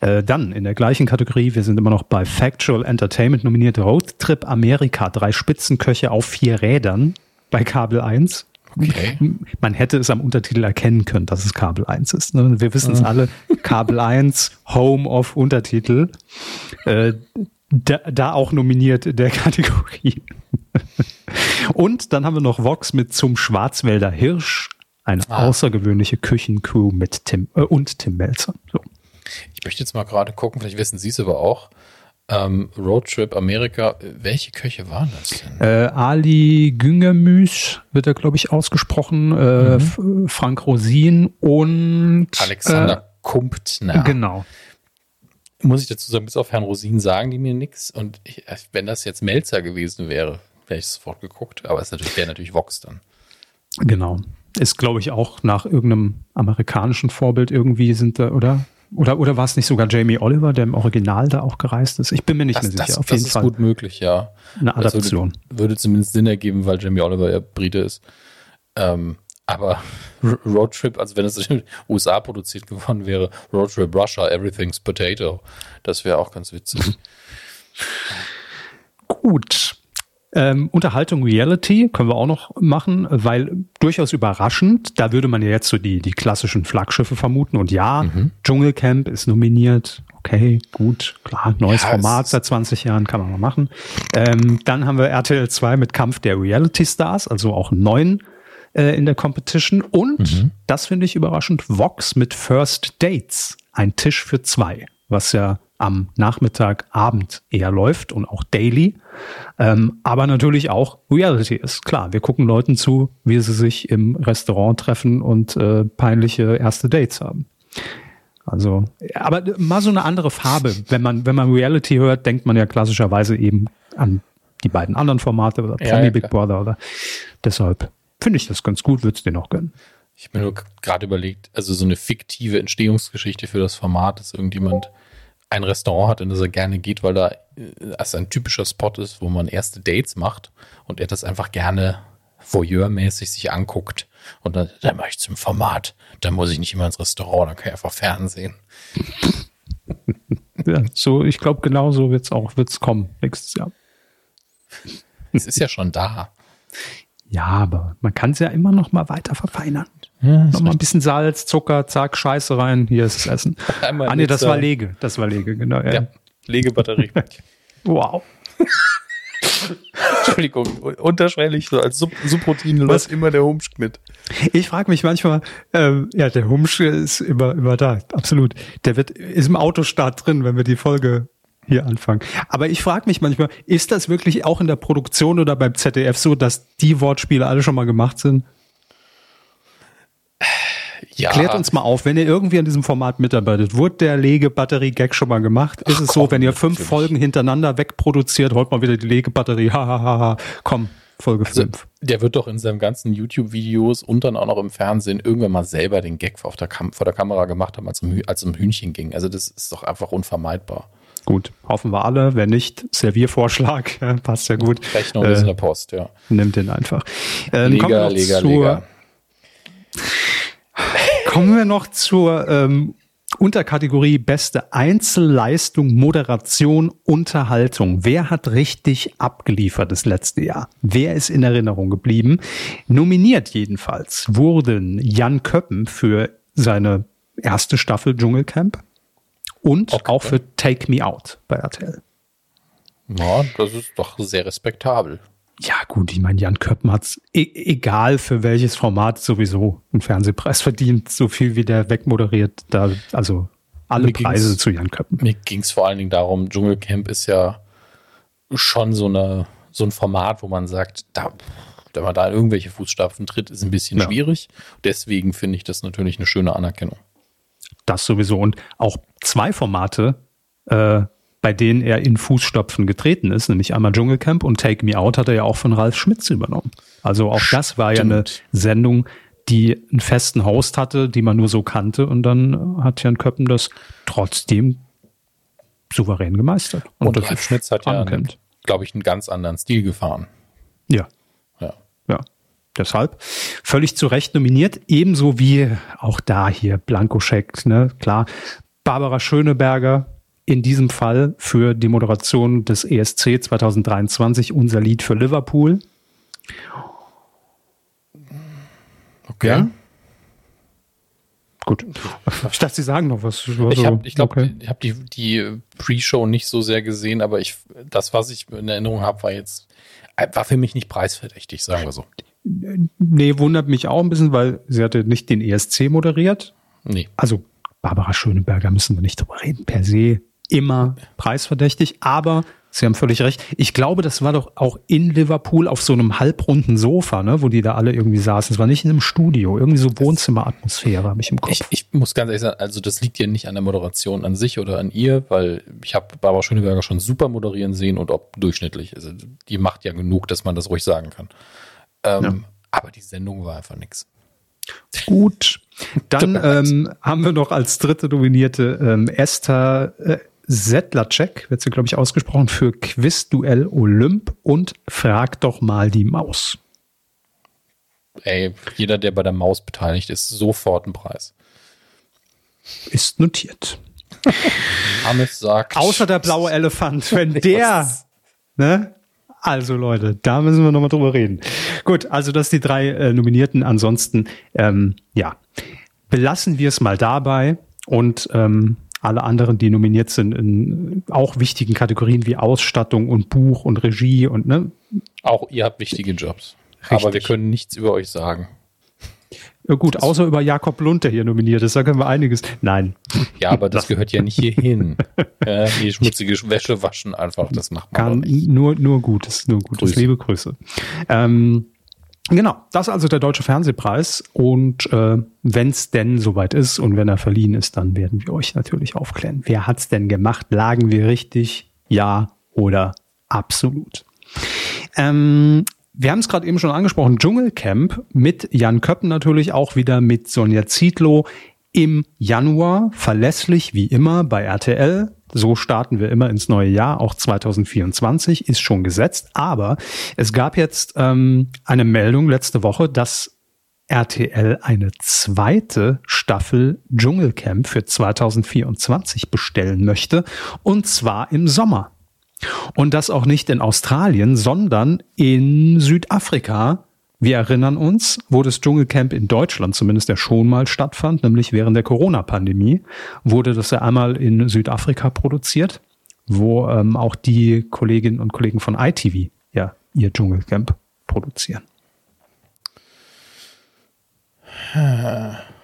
Äh, dann in der gleichen Kategorie, wir sind immer noch bei Factual Entertainment nominiert, Roadtrip Amerika, drei Spitzenköche auf vier Rädern bei Kabel 1. Okay. Man hätte es am Untertitel erkennen können, dass es Kabel 1 ist. Ne? Wir wissen es ah. alle, Kabel 1, Home of Untertitel. Äh, da, da auch nominiert in der Kategorie. Und dann haben wir noch Vox mit zum Schwarzwälder Hirsch, eine ah. außergewöhnliche Küchencrew mit Tim äh, und Tim Melzer. So. Ich möchte jetzt mal gerade gucken, vielleicht wissen Sie es aber auch. Ähm, Roadtrip Amerika, welche Köche waren das denn? Äh, Ali Güngermüs wird er, glaube ich, ausgesprochen. Äh, mhm. Frank Rosin und Alexander äh, Kumptner. Genau muss ich dazu sagen, bis auf Herrn Rosin sagen die mir nichts. Und ich, wenn das jetzt Melzer gewesen wäre, wäre ich sofort geguckt. Aber es natürlich, wäre natürlich Vox dann. Genau. Ist, glaube ich, auch nach irgendeinem amerikanischen Vorbild irgendwie sind da, oder? Oder, oder war es nicht sogar Jamie Oliver, der im Original da auch gereist ist? Ich bin mir nicht das, mehr sicher. Das, Auf das jeden ist Fall. gut möglich, ja. Eine Adaption. Würde, würde, zumindest Sinn ergeben, weil Jamie Oliver ja Brite ist. Ähm, aber Roadtrip, also wenn es in den USA produziert geworden wäre, Roadtrip Russia, Everything's Potato, das wäre auch ganz witzig. Gut. Ähm, Unterhaltung Reality können wir auch noch machen, weil durchaus überraschend, da würde man ja jetzt so die, die klassischen Flaggschiffe vermuten. Und ja, mhm. Dschungelcamp ist nominiert. Okay, gut, klar, neues ja, Format seit 20 Jahren kann man mal machen. Ähm, dann haben wir RTL 2 mit Kampf der Reality Stars, also auch neuen äh, in der Competition. Und, mhm. das finde ich überraschend, Vox mit First Dates. Ein Tisch für zwei, was ja am Nachmittag, Abend eher läuft und auch daily. Ähm, aber natürlich auch Reality ist. Klar, wir gucken Leuten zu, wie sie sich im Restaurant treffen und äh, peinliche erste Dates haben. Also, aber mal so eine andere Farbe. Wenn man, wenn man Reality hört, denkt man ja klassischerweise eben an die beiden anderen Formate oder Promi ja, ja, Big Brother oder deshalb finde ich das ganz gut, würde es dir noch gönnen. Ich habe mir nur gerade überlegt, also so eine fiktive Entstehungsgeschichte für das Format, dass irgendjemand ein Restaurant hat, in das er gerne geht, weil da es ein typischer Spot ist, wo man erste Dates macht und er das einfach gerne voyeurmäßig sich anguckt. Und dann, dann mache ich zum Format. Dann muss ich nicht immer ins Restaurant, dann kann ich einfach Fernsehen. ja, so, ich glaube, genau so wird es auch wird's kommen nächstes Jahr. Es ist ja schon da. Ja, aber man kann es ja immer noch mal weiter verfeinern. Ja, noch mal ein bisschen Salz, Zucker, zack, Scheiße rein, hier ist das Essen. Einmal ah nee, das war Lege, das war Lege, genau. Ja, ja Legebatterie. wow. Entschuldigung, unterschwellig, so als Sub Subroutine läuft immer der Humsch mit. Ich frage mich manchmal, ähm, ja, der Humsch ist immer, immer da, absolut. Der wird, ist im Autostart drin, wenn wir die Folge hier anfangen. Aber ich frage mich manchmal, ist das wirklich auch in der Produktion oder beim ZDF so, dass die Wortspiele alle schon mal gemacht sind? Ja. Klärt uns mal auf, wenn ihr irgendwie an diesem Format mitarbeitet, wurde der Legebatterie-Gag schon mal gemacht? Ist Ach, es komm, so, wenn ihr fünf natürlich. Folgen hintereinander wegproduziert, holt mal wieder die Legebatterie, hahaha, komm, Folge Also, 5. der wird doch in seinen ganzen YouTube-Videos und dann auch noch im Fernsehen irgendwann mal selber den Gag auf der Kam vor der Kamera gemacht haben, als es um, als um Hühnchen ging. Also das ist doch einfach unvermeidbar. Gut, hoffen wir alle. Wenn nicht, Serviervorschlag, ja, passt ja gut. Rechnung ist in Äh, der Post, ja. nimmt den einfach. Ähm, kommen, wir Leger, kommen wir noch zur ähm, Unterkategorie beste Einzelleistung, Moderation, Unterhaltung. Wer hat richtig abgeliefert das letzte Jahr? Wer ist in Erinnerung geblieben? Nominiert jedenfalls wurden Jan Köppen für seine erste Staffel Dschungelcamp und Okay. auch für Take Me Out bei RTL. Ja, das ist doch sehr respektabel. Ja, gut, ich meine, Jan Köppen hat's e egal für welches Format sowieso einen Fernsehpreis verdient, so viel wie der wegmoderiert, da, also alle Mir ging's- Preise zu Jan Köppen. Mir ging es vor allen Dingen darum, Dschungelcamp ist ja schon so, eine, so ein Format, wo man sagt, da, wenn man da in irgendwelche Fußstapfen tritt, ist ein bisschen Ja. schwierig. Deswegen finde ich das natürlich eine schöne Anerkennung. Das sowieso. Und auch zwei Formate, äh, bei denen er in Fußstapfen getreten ist, nämlich einmal Dschungelcamp und Take Me Out hat er ja auch von Ralf Schmitz übernommen. Also auch das war ja eine Stimmt. Sendung, die einen festen Host hatte, die man nur so kannte und dann hat Jan Köppen das trotzdem souverän gemeistert. Und, das Ralf Schmitz hat ja, glaube ich, einen ganz anderen Stil gefahren. Ja, Ja. ja. Deshalb völlig zu Recht nominiert, ebenso wie auch da hier Blankoscheck, ne, klar. Barbara Schöneberger in diesem Fall für die Moderation des ESC 2023 unser Lied für Liverpool. Okay. Ja? Gut. Ich dachte, Sie sagen noch was. Ich Also, habe ich glaube, okay. ich hab die, die Pre-Show nicht so sehr gesehen, aber ich, das, was ich in Erinnerung habe, war jetzt, war für mich nicht preisverdächtig, sagen wir so. Nee, wundert mich auch ein bisschen, weil sie hatte nicht den ESC moderiert. Nee. also Barbara Schöneberger müssen wir nicht drüber reden, per se immer preisverdächtig, aber Sie haben völlig recht. Ich glaube, das war doch auch in Liverpool auf so einem halbrunden Sofa, ne, wo die da alle irgendwie saßen. Es war nicht in einem Studio, irgendwie so Wohnzimmeratmosphäre habe ich im Kopf. Ich, ich muss ganz ehrlich sagen, also das liegt ja nicht an der Moderation an sich oder an ihr, weil ich habe Barbara Schöneberger schon super moderieren sehen und ob durchschnittlich. Also die macht ja genug, dass man das ruhig sagen kann. Ähm, Ja. Aber die Sendung war einfach nix. Gut. Dann ähm, haben wir noch als dritte Nominierte ähm, Esther äh, Sedlacek, wird sie, glaube ich, ausgesprochen, für Quizduell Olymp und Frag doch mal die Maus. Ey, jeder, der bei der Maus beteiligt ist, sofort ein Preis. Ist notiert. Hammes sagt. Außer der blaue Elefant, wenn der, ne? Also Leute, da müssen wir nochmal drüber reden. Gut, also das die drei äh, Nominierten. Ansonsten, ähm, ja, belassen wir es mal dabei und ähm, alle anderen, die nominiert sind in auch wichtigen Kategorien wie Ausstattung und Buch und Regie und ne, Auch ihr habt wichtige Jobs. Aber wir Richtig. können nichts über euch sagen. äh, gut, außer über Jakob Lund, der hier nominiert ist, da können wir einiges. Nein, Ja, aber das gehört ja nicht hierhin. ja, die schmutzige Wäsche waschen einfach, das macht man Kann nur, nur Gutes, nur Gutes. Grüße. Liebe Grüße. Ähm, genau, das ist also der Deutsche Fernsehpreis. Und äh, wenn es denn soweit ist und wenn er verliehen ist, dann werden wir euch natürlich aufklären. Wer hat's denn gemacht? Lagen wir richtig? Ja oder absolut? Ähm, wir haben es gerade eben schon angesprochen, Dschungelcamp mit Jan Köppen natürlich auch wieder mit Sonja Zietlow im Januar, verlässlich wie immer bei RTL. So starten wir immer ins neue Jahr, auch 2024 ist schon gesetzt. Aber es gab jetzt ähm, eine Meldung letzte Woche, dass RTL eine zweite Staffel Dschungelcamp für 2024 bestellen möchte, und zwar im Sommer. Und das auch nicht in Australien, sondern in Südafrika. Wir erinnern uns, wo das Dschungelcamp in Deutschland zumindest ja schon mal stattfand, nämlich während der Corona-Pandemie, wurde das ja einmal in Südafrika produziert, wo ähm, auch die Kolleginnen und Kollegen von ITV ja ihr Dschungelcamp produzieren.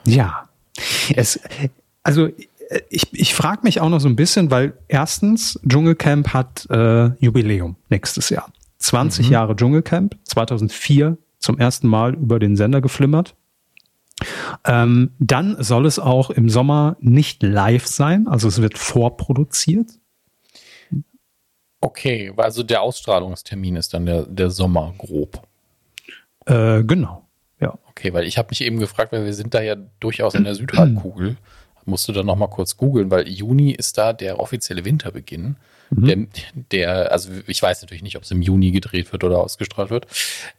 Ja, es, also ich, ich frage mich auch noch so ein bisschen, weil erstens, Dschungelcamp hat äh, Jubiläum nächstes Jahr. 20 Jahre Dschungelcamp, 2004 zum ersten Mal über den Sender geflimmert. Ähm, dann soll es auch im Sommer nicht live sein, also es wird vorproduziert. Okay, also der Ausstrahlungstermin ist dann der, der Sommer grob. Äh, genau. Ja. Okay, weil ich habe mich eben gefragt, weil wir sind da ja durchaus in der Südhalbkugel. Musst du dann noch mal kurz googeln, weil Juni ist da der offizielle Winterbeginn. Mhm. Der, der, also ich weiß natürlich nicht, ob es im Juni gedreht wird oder ausgestrahlt wird.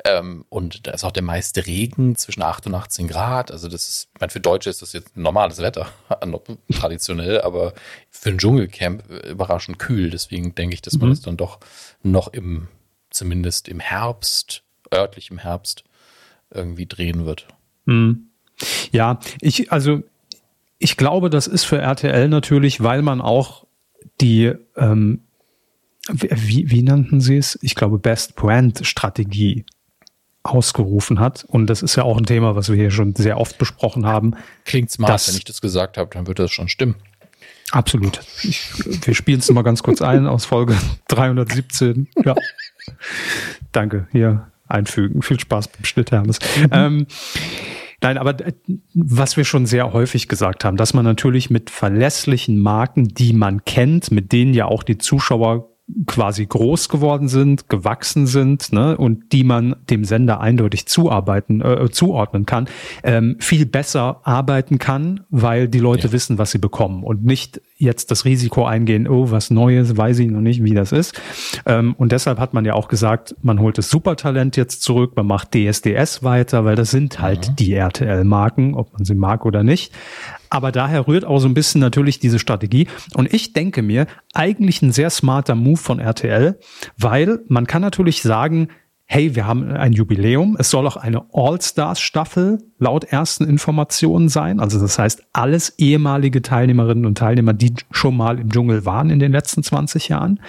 Ähm, und da ist auch der meiste Regen zwischen 8 und 18 Grad. Also das ist, ich meine, für Deutsche ist das jetzt normales Wetter, traditionell, aber für ein Dschungelcamp überraschend kühl. Deswegen denke ich, dass man mhm. das dann doch noch im, zumindest im Herbst, örtlich im Herbst, irgendwie drehen wird. Mhm. Ja, ich, also ich glaube, das ist für RTL natürlich, weil man auch die, ähm, wie, wie nannten sie es? Ich glaube, Best Brand Strategie ausgerufen hat. Und das ist ja auch ein Thema, was wir hier schon sehr oft besprochen haben. Klingt smart, dass, wenn ich das gesagt habe, dann wird das schon stimmen. Absolut. Ich, wir spielen es mal ganz kurz ein aus Folge 317. Ja. Danke. Hier einfügen. Viel Spaß beim Schnitt, Hermes. Mhm. Ähm, Nein, aber äh, was wir schon sehr häufig gesagt haben, dass man natürlich mit verlässlichen Marken, die man kennt, mit denen ja auch die Zuschauer quasi groß geworden sind, gewachsen sind ne, und die man dem Sender eindeutig zuarbeiten, äh, zuordnen kann, ähm, viel besser arbeiten kann, weil die Leute ja. wissen, was sie bekommen und nicht jetzt das Risiko eingehen, oh, was Neues, weiß ich noch nicht, wie das ist. Ähm, und deshalb hat man ja auch gesagt, man holt das Supertalent jetzt zurück, man macht DSDS weiter, weil das sind halt mhm. die RTL-Marken, ob man sie mag oder nicht. Aber daher rührt auch so ein bisschen natürlich diese Strategie. Und ich denke mir, eigentlich ein sehr smarter Move von RTL, weil man kann natürlich sagen, hey, wir haben ein Jubiläum. Es soll auch eine All-Stars-Staffel laut ersten Informationen sein. Also das heißt, alles ehemalige Teilnehmerinnen und Teilnehmer, die schon mal im Dschungel waren in den letzten 20 Jahren.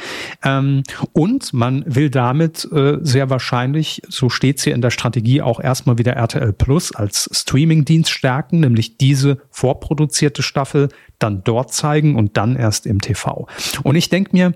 Ähm, und man will damit äh, sehr wahrscheinlich, so steht es hier in der Strategie, auch erstmal wieder RTL Plus als Streaming-Dienst stärken, nämlich diese vorproduzierte Staffel dann dort zeigen und dann erst im TV. Und ich denke mir,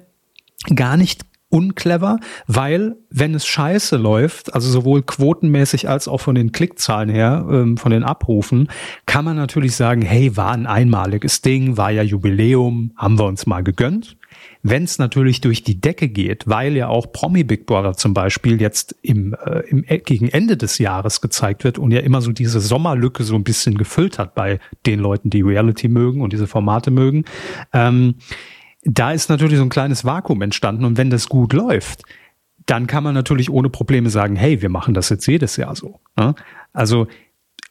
gar nicht unclever, weil wenn es scheiße läuft, also sowohl quotenmäßig als auch von den Klickzahlen her, ähm, von den Abrufen, kann man natürlich sagen, hey, war ein einmaliges Ding, war ja Jubiläum, haben wir uns mal gegönnt. Wenn es natürlich durch die Decke geht, weil ja auch Promi Big Brother zum Beispiel jetzt im, äh, im äh, gegen Ende des Jahres gezeigt wird und ja immer so diese Sommerlücke so ein bisschen gefüllt hat bei den Leuten, die Reality mögen und diese Formate mögen, ähm, da ist natürlich so ein kleines Vakuum entstanden und wenn das gut läuft, dann kann man natürlich ohne Probleme sagen, hey, wir machen das jetzt jedes Jahr so. Ne? Also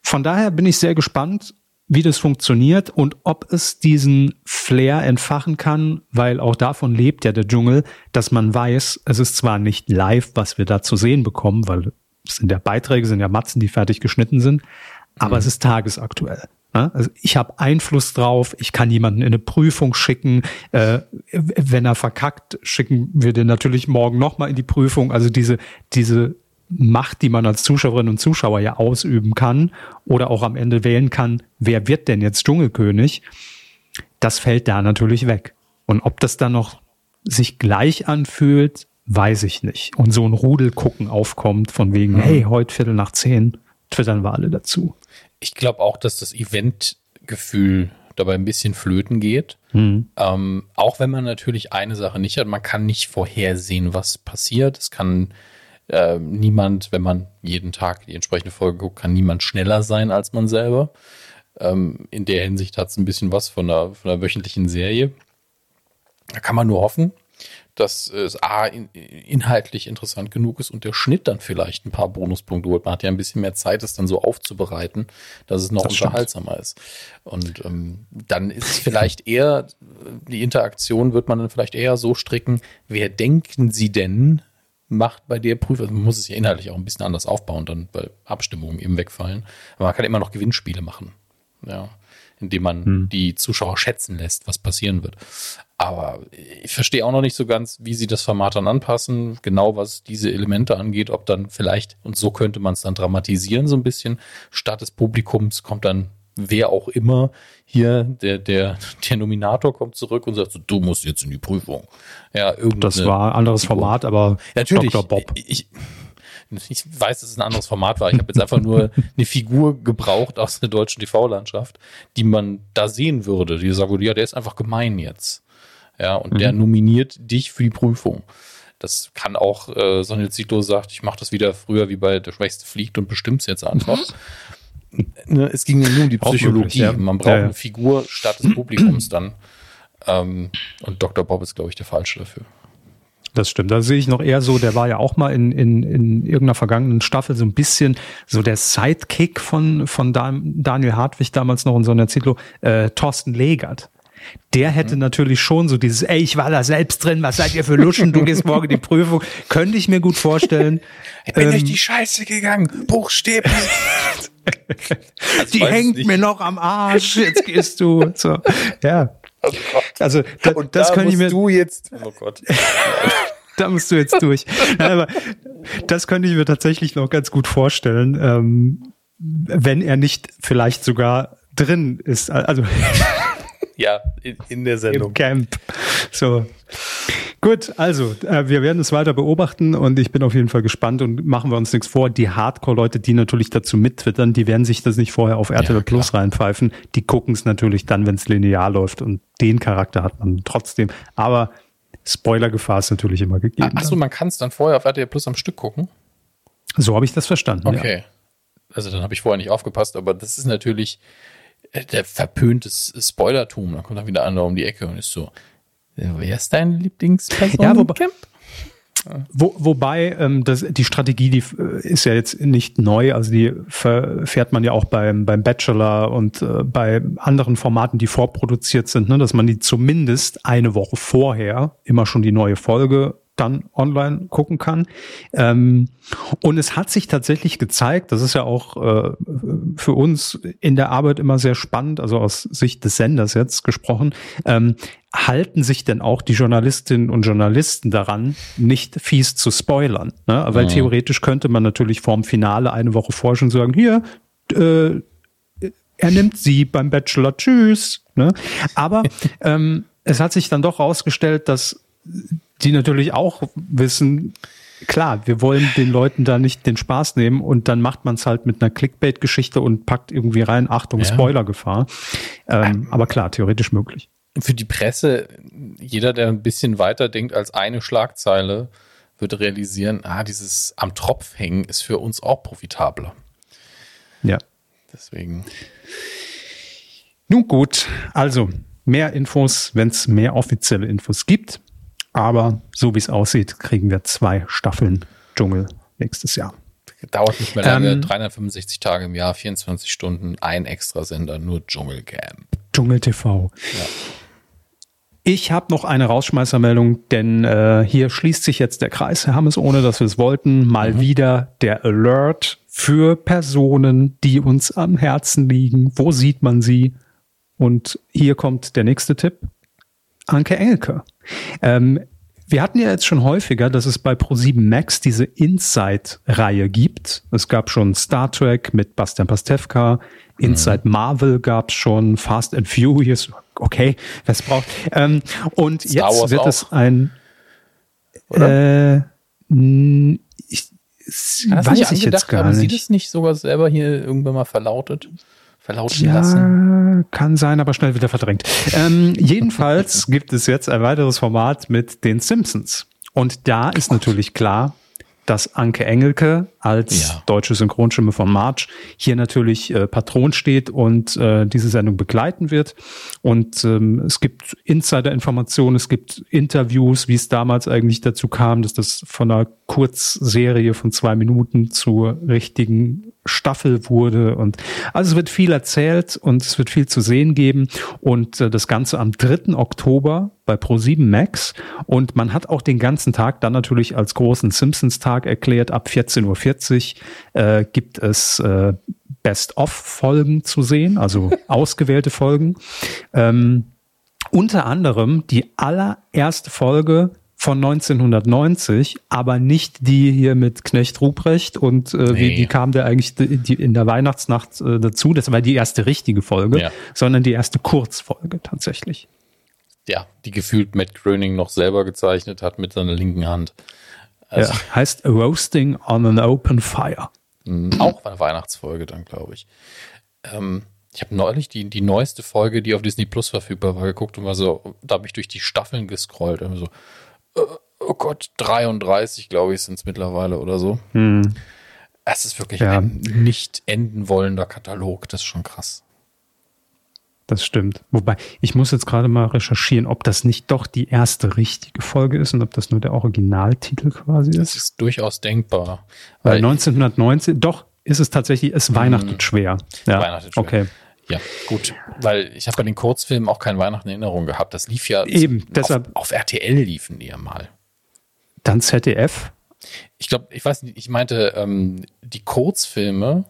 von daher bin ich sehr gespannt, wie das funktioniert und ob es diesen Flair entfachen kann, weil auch davon lebt ja der Dschungel, dass man weiß, es ist zwar nicht live, was wir da zu sehen bekommen, weil es sind ja Beiträge, sind ja Matzen, die fertig geschnitten sind, aber mhm. es ist tagesaktuell. Also ich habe Einfluss drauf, ich kann jemanden in eine Prüfung schicken. Äh, wenn er verkackt, schicken wir den natürlich morgen nochmal in die Prüfung. Also diese, diese Macht, die man als Zuschauerin und Zuschauer ja ausüben kann oder auch am Ende wählen kann, wer wird denn jetzt Dschungelkönig, das fällt da natürlich weg. Und ob das dann noch sich gleich anfühlt, weiß ich nicht. Und so ein Rudel gucken aufkommt von wegen, mhm. hey, heute Viertel nach zehn, twittern wir alle dazu. Ich glaube auch, dass das Eventgefühl dabei ein bisschen flöten geht. Mhm. Ähm, auch wenn man natürlich eine Sache nicht hat, man kann nicht vorhersehen, was passiert. Es kann äh, niemand, wenn man jeden Tag die entsprechende Folge guckt, kann niemand schneller sein als man selber. Ähm, in der Hinsicht hat es ein bisschen was von einer, von einer wöchentlichen Serie. Da kann man nur hoffen, dass es A, in, inhaltlich interessant genug ist und der Schnitt dann vielleicht ein paar Bonuspunkte holt. Man hat ja ein bisschen mehr Zeit, es dann so aufzubereiten, dass es noch das unterhaltsamer stimmt. ist. Und ähm, dann ist es vielleicht eher, die Interaktion wird man dann vielleicht eher so stricken, wer denken Sie denn, macht bei der Prüfung, also man muss es ja inhaltlich auch ein bisschen anders aufbauen, dann, weil Abstimmungen eben wegfallen. Aber man kann immer noch Gewinnspiele machen. Ja indem man hm. die Zuschauer schätzen lässt, was passieren wird. Aber ich verstehe auch noch nicht so ganz, wie sie das Format dann anpassen, genau was diese Elemente angeht, ob dann vielleicht, und so könnte man es dann dramatisieren so ein bisschen, statt des Publikums kommt dann wer auch immer hier, der, der, der Nominator kommt zurück und sagt so, du musst jetzt in die Prüfung. Ja, Das war ein anderes Format, aber natürlich, Dr. Bob. Ich, ich weiß, dass es ein anderes Format war. Ich habe jetzt einfach nur eine Figur gebraucht aus der deutschen TV-Landschaft, die man da sehen würde, die sagen würde, ja, der ist einfach gemein jetzt. Ja, und mhm. der nominiert dich für die Prüfung. Das kann auch, äh, Sonja Zito sagt, ich mache das wieder früher wie bei Der Schwächste fliegt und bestimmt es jetzt einfach. ne, es ging nur um die Psychologie. Ja. Man braucht ja, ja. eine Figur statt des Publikums dann. Ähm, und Dr. Bob ist, glaube ich, der Falsche dafür. Das stimmt. Da sehe ich noch eher so, der war ja auch mal in, in, in irgendeiner vergangenen Staffel so ein bisschen so der Sidekick von, von Daniel Hartwig damals noch in so einer Zitlo, äh, Thorsten Legert. Der hätte mhm. natürlich schon so dieses, ey, ich war da selbst drin, was seid ihr für Luschen, du gehst morgen die Prüfung. Könnte ich mir gut vorstellen. Ich bin ähm, durch die Scheiße gegangen, buchstäblich. Die hängt mir noch am Arsch, jetzt gehst du. So, ja. Oh also da, Und das da könnte ich mir. Du jetzt. Oh Gott. da musst du jetzt durch. Nein, aber das könnte ich mir tatsächlich noch ganz gut vorstellen, ähm, wenn er nicht vielleicht sogar drin ist. Also ja, in, in, der Sendung. Im Camp. So. Gut, also äh, wir werden es weiter beobachten und ich bin auf jeden Fall gespannt und machen wir uns nichts vor. Die Hardcore-Leute, die natürlich dazu mittwittern, die werden sich das nicht vorher auf RTL ja, Plus reinpfeifen. Die gucken es natürlich dann, wenn es linear läuft und den Charakter hat man trotzdem. Aber Spoilergefahr ist natürlich immer gegeben. Achso, man kann es dann vorher auf RTL Plus am Stück gucken? So habe ich das verstanden. Okay. Ja. Also dann habe ich vorher nicht aufgepasst, aber das ist natürlich der verpönte Spoilertum. Da kommt dann wieder einer um die Ecke und ist so, wer ist dein Lieblingsperson? Ja, wobei, wo, wobei ähm, das, die Strategie, die äh, ist ja jetzt nicht neu, also die fährt man ja auch beim, beim Bachelor und äh, bei anderen Formaten, die vorproduziert sind, ne, dass man die zumindest eine Woche vorher immer schon die neue Folge dann online gucken kann. Ähm, und es hat sich tatsächlich gezeigt, das ist ja auch äh, für uns in der Arbeit immer sehr spannend, also aus Sicht des Senders jetzt gesprochen, ähm, halten sich denn auch die Journalistinnen und Journalisten daran, nicht fies zu spoilern? Ne? Weil ja. theoretisch könnte man natürlich vorm Finale eine Woche vorher schon sagen, hier, äh, er nimmt sie beim Bachelor, tschüss. Ne? Aber ähm, es hat sich dann doch herausgestellt, dass die natürlich auch wissen, klar, wir wollen den Leuten da nicht den Spaß nehmen und dann macht man es halt mit einer Clickbait-Geschichte und packt irgendwie rein, Achtung, ja. Spoilergefahr. Ähm, aber klar, theoretisch möglich. Für die Presse, jeder, der ein bisschen weiter denkt als eine Schlagzeile, wird realisieren, ah, dieses am Tropf hängen ist für uns auch profitabler. Ja. Deswegen. Nun gut, also mehr Infos, wenn es mehr offizielle Infos gibt. Aber so wie es aussieht, kriegen wir zwei Staffeln Dschungel nächstes Jahr. Dauert nicht mehr lange, ähm, 365 Tage im Jahr, 24 Stunden, ein Extrasender, nur Dschungelcamp. Dschungel TV. Ja. Ich habe noch eine Rausschmeißermeldung, denn äh, hier schließt sich jetzt der Kreis, Herr Hammes, ohne dass wir es wollten, mal mhm. wieder der Alert für Personen, die uns am Herzen liegen. Wo sieht man sie? Und hier kommt der nächste Tipp. Anke Engelke. Ähm, wir hatten ja jetzt schon häufiger, dass es bei Pro7 Max diese Inside-Reihe gibt. Es gab schon Star Trek mit Bastian Pastewka, Inside mhm. Marvel gab es schon, Fast and Furious, okay, was braucht. Ähm, und Star jetzt Wars wird auch. es ein Oder? Äh, ich, weiß ich jetzt gar nicht. Haben Sie das nicht sogar selber hier irgendwann mal verlautet? Verlauten ja, lassen. Kann sein, aber schnell wieder verdrängt. Ähm, jedenfalls gibt es jetzt ein weiteres Format mit den Simpsons. Und da ist natürlich klar, dass Anke Engelke als ja. deutsche Synchronstimme von March hier natürlich äh, Patron steht und äh, diese Sendung begleiten wird. Und ähm, es gibt Insider-Informationen, es gibt Interviews, wie es damals eigentlich dazu kam, dass das von einer Kurzserie von zwei Minuten zur richtigen Staffel wurde. Und also es wird viel erzählt und es wird viel zu sehen geben. Und äh, das Ganze am 3. Oktober bei Pro7 Max. Und man hat auch den ganzen Tag dann natürlich als großen Simpsons-Tag erklärt. Ab 14.40 Uhr äh, gibt es äh, Best-of-Folgen zu sehen, also ausgewählte Folgen. Ähm, unter anderem die allererste Folge von 1990, aber nicht die hier mit Knecht Ruprecht und äh, nee. wie, wie kam der eigentlich die, die in der Weihnachtsnacht äh, dazu? Das war die erste richtige Folge, ja. sondern die erste Kurzfolge tatsächlich. Ja, die gefühlt Matt Gröning noch selber gezeichnet hat mit seiner linken Hand. Also, ja, heißt Roasting on an Open Fire. Mhm. Auch eine Weihnachtsfolge dann, glaube ich. Ähm, Ich habe neulich die, die neueste Folge, die auf Disney Plus verfügbar war, geguckt und war so, da habe ich durch die Staffeln gescrollt. Und so, oh Gott, 33, glaube ich, sind es mittlerweile oder so. Hm. Es ist wirklich Ja. ein nicht enden wollender Katalog. Das ist schon krass. Das stimmt. Wobei, ich muss jetzt gerade mal recherchieren, ob das nicht doch die erste richtige Folge ist und ob das nur der Originaltitel quasi Das ist. ist durchaus denkbar. Weil Weil 1919, doch, ist es tatsächlich, es weihnachtet schwer. Ja, Weihnachtet schwer. okay. Ja, gut. Weil ich habe bei den Kurzfilmen auch kein Weihnachten in Erinnerung gehabt. Das lief ja Eben, auf, deshalb- auf RTL liefen die ja mal. Dann ZDF. Ich glaube, ich weiß nicht, ich meinte ähm, die Kurzfilme,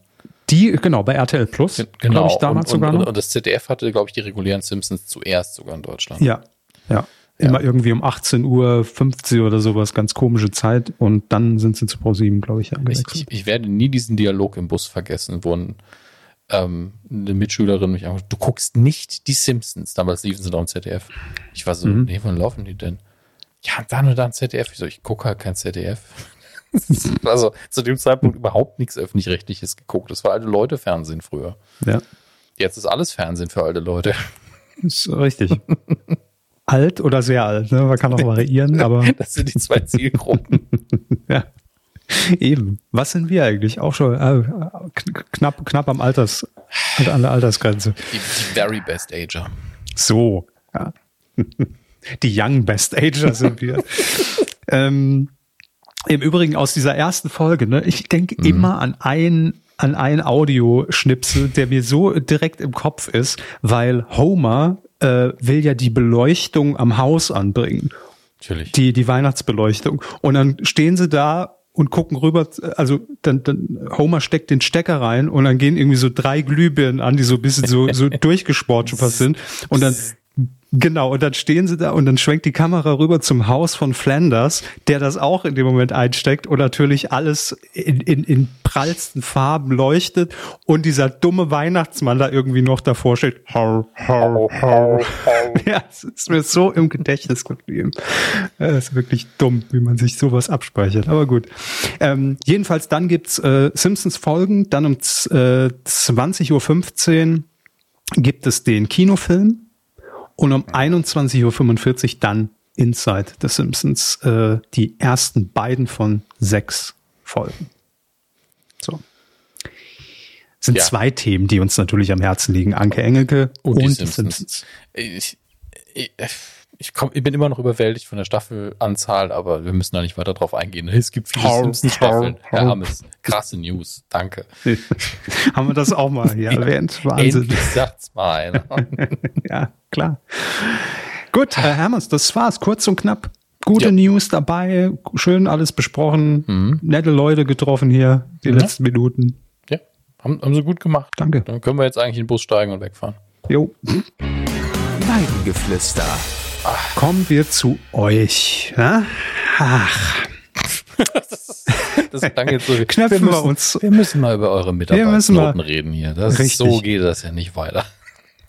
Die, genau, bei RTL Plus, Ge- glaube ich, damals Genau. und, sogar und, noch. und das ZDF hatte, glaube ich, die regulären Simpsons zuerst sogar in Deutschland. Ja, ja. Immer irgendwie um 18 Uhr, 50 oder sowas, ganz komische Zeit. Und dann sind sie zu Pro7, glaube ich, Ich, angewechselt. ich, ich werde nie diesen Dialog im Bus vergessen, wo ein, ähm, eine Mitschülerin mich einfach, du guckst nicht die Simpsons. Damals liefen sie noch im ZDF. Ich war so, Mhm. nee, wann laufen die denn? Ja, dann und dann ZDF. Ich so, ich gucke halt kein ZDF. also zu dem Zeitpunkt überhaupt nichts öffentlich-rechtliches geguckt. Das war alte Leute Fernsehen früher. Ja, Jetzt ist alles Fernsehen für alte Leute. ist richtig. alt oder sehr alt, ne? Man kann auch variieren, aber Das sind die zwei Zielgruppen. ja. Eben. Was sind wir eigentlich? Auch schon äh, kn- knapp, knapp am Alters, an der Altersgrenze. Die, die very best ager. So, ja. Die Young Best Ager sind wir. ähm, Im Übrigen aus dieser ersten Folge, ne, ich denke immer an ein an ein Audioschnipsel, der mir so direkt im Kopf ist, weil Homer äh, will ja die Beleuchtung am Haus anbringen Natürlich. die, die Weihnachtsbeleuchtung. Und dann stehen sie da und gucken rüber, also dann, dann Homer steckt den Stecker rein und dann gehen irgendwie so drei Glühbirnen an, die so ein bisschen so, so durchgesportschupert sind. Und dann, genau, und dann stehen sie da und dann schwenkt die Kamera rüber zum Haus von Flanders, der das auch in dem Moment einsteckt und natürlich alles in, in, in prallsten Farben leuchtet und dieser dumme Weihnachtsmann da irgendwie noch davor steht. Hau, hau, hau. Ja, es ist mir so im Gedächtnis geblieben. Es ist wirklich dumm, wie man sich sowas abspeichert. Aber gut. Ähm, jedenfalls dann gibt's äh, Simpsons-Folgen. Dann um äh, 20.15 Uhr gibt es den Kinofilm. Und um 21.45 Uhr dann Inside the Simpsons. Äh, die ersten beiden von sechs Folgen. So. Sind Ja. zwei Themen, die uns natürlich am Herzen liegen. Anke Engelke und, die Simpsons. Ich, ich, ich, komm, ich bin immer noch überwältigt von der Staffelanzahl, aber wir müssen da nicht weiter drauf eingehen. Es gibt viele Simpsons-Staffeln. Herr. Hammes, krasse News. Danke. Haben wir das auch mal hier erwähnt? Wahnsinn. Endlich sagt's mal einer. Ja, klar. Gut, Herr Hermes, das war's. Kurz und knapp. Gute Ja. News dabei. Schön alles besprochen. Nette Leute getroffen hier, die Ja. letzten Minuten. ja, haben, haben sie gut gemacht. Danke. Dann können wir jetzt eigentlich in den Bus steigen und wegfahren. Jo. Weidengeflüster. Kommen wir zu euch. Ja? Ach, Das klang jetzt so. Knöpfen wir wir müssen, uns- Wir müssen mal über eure Mitarbeiternoten reden hier. Das Richtig. so geht das ja nicht weiter.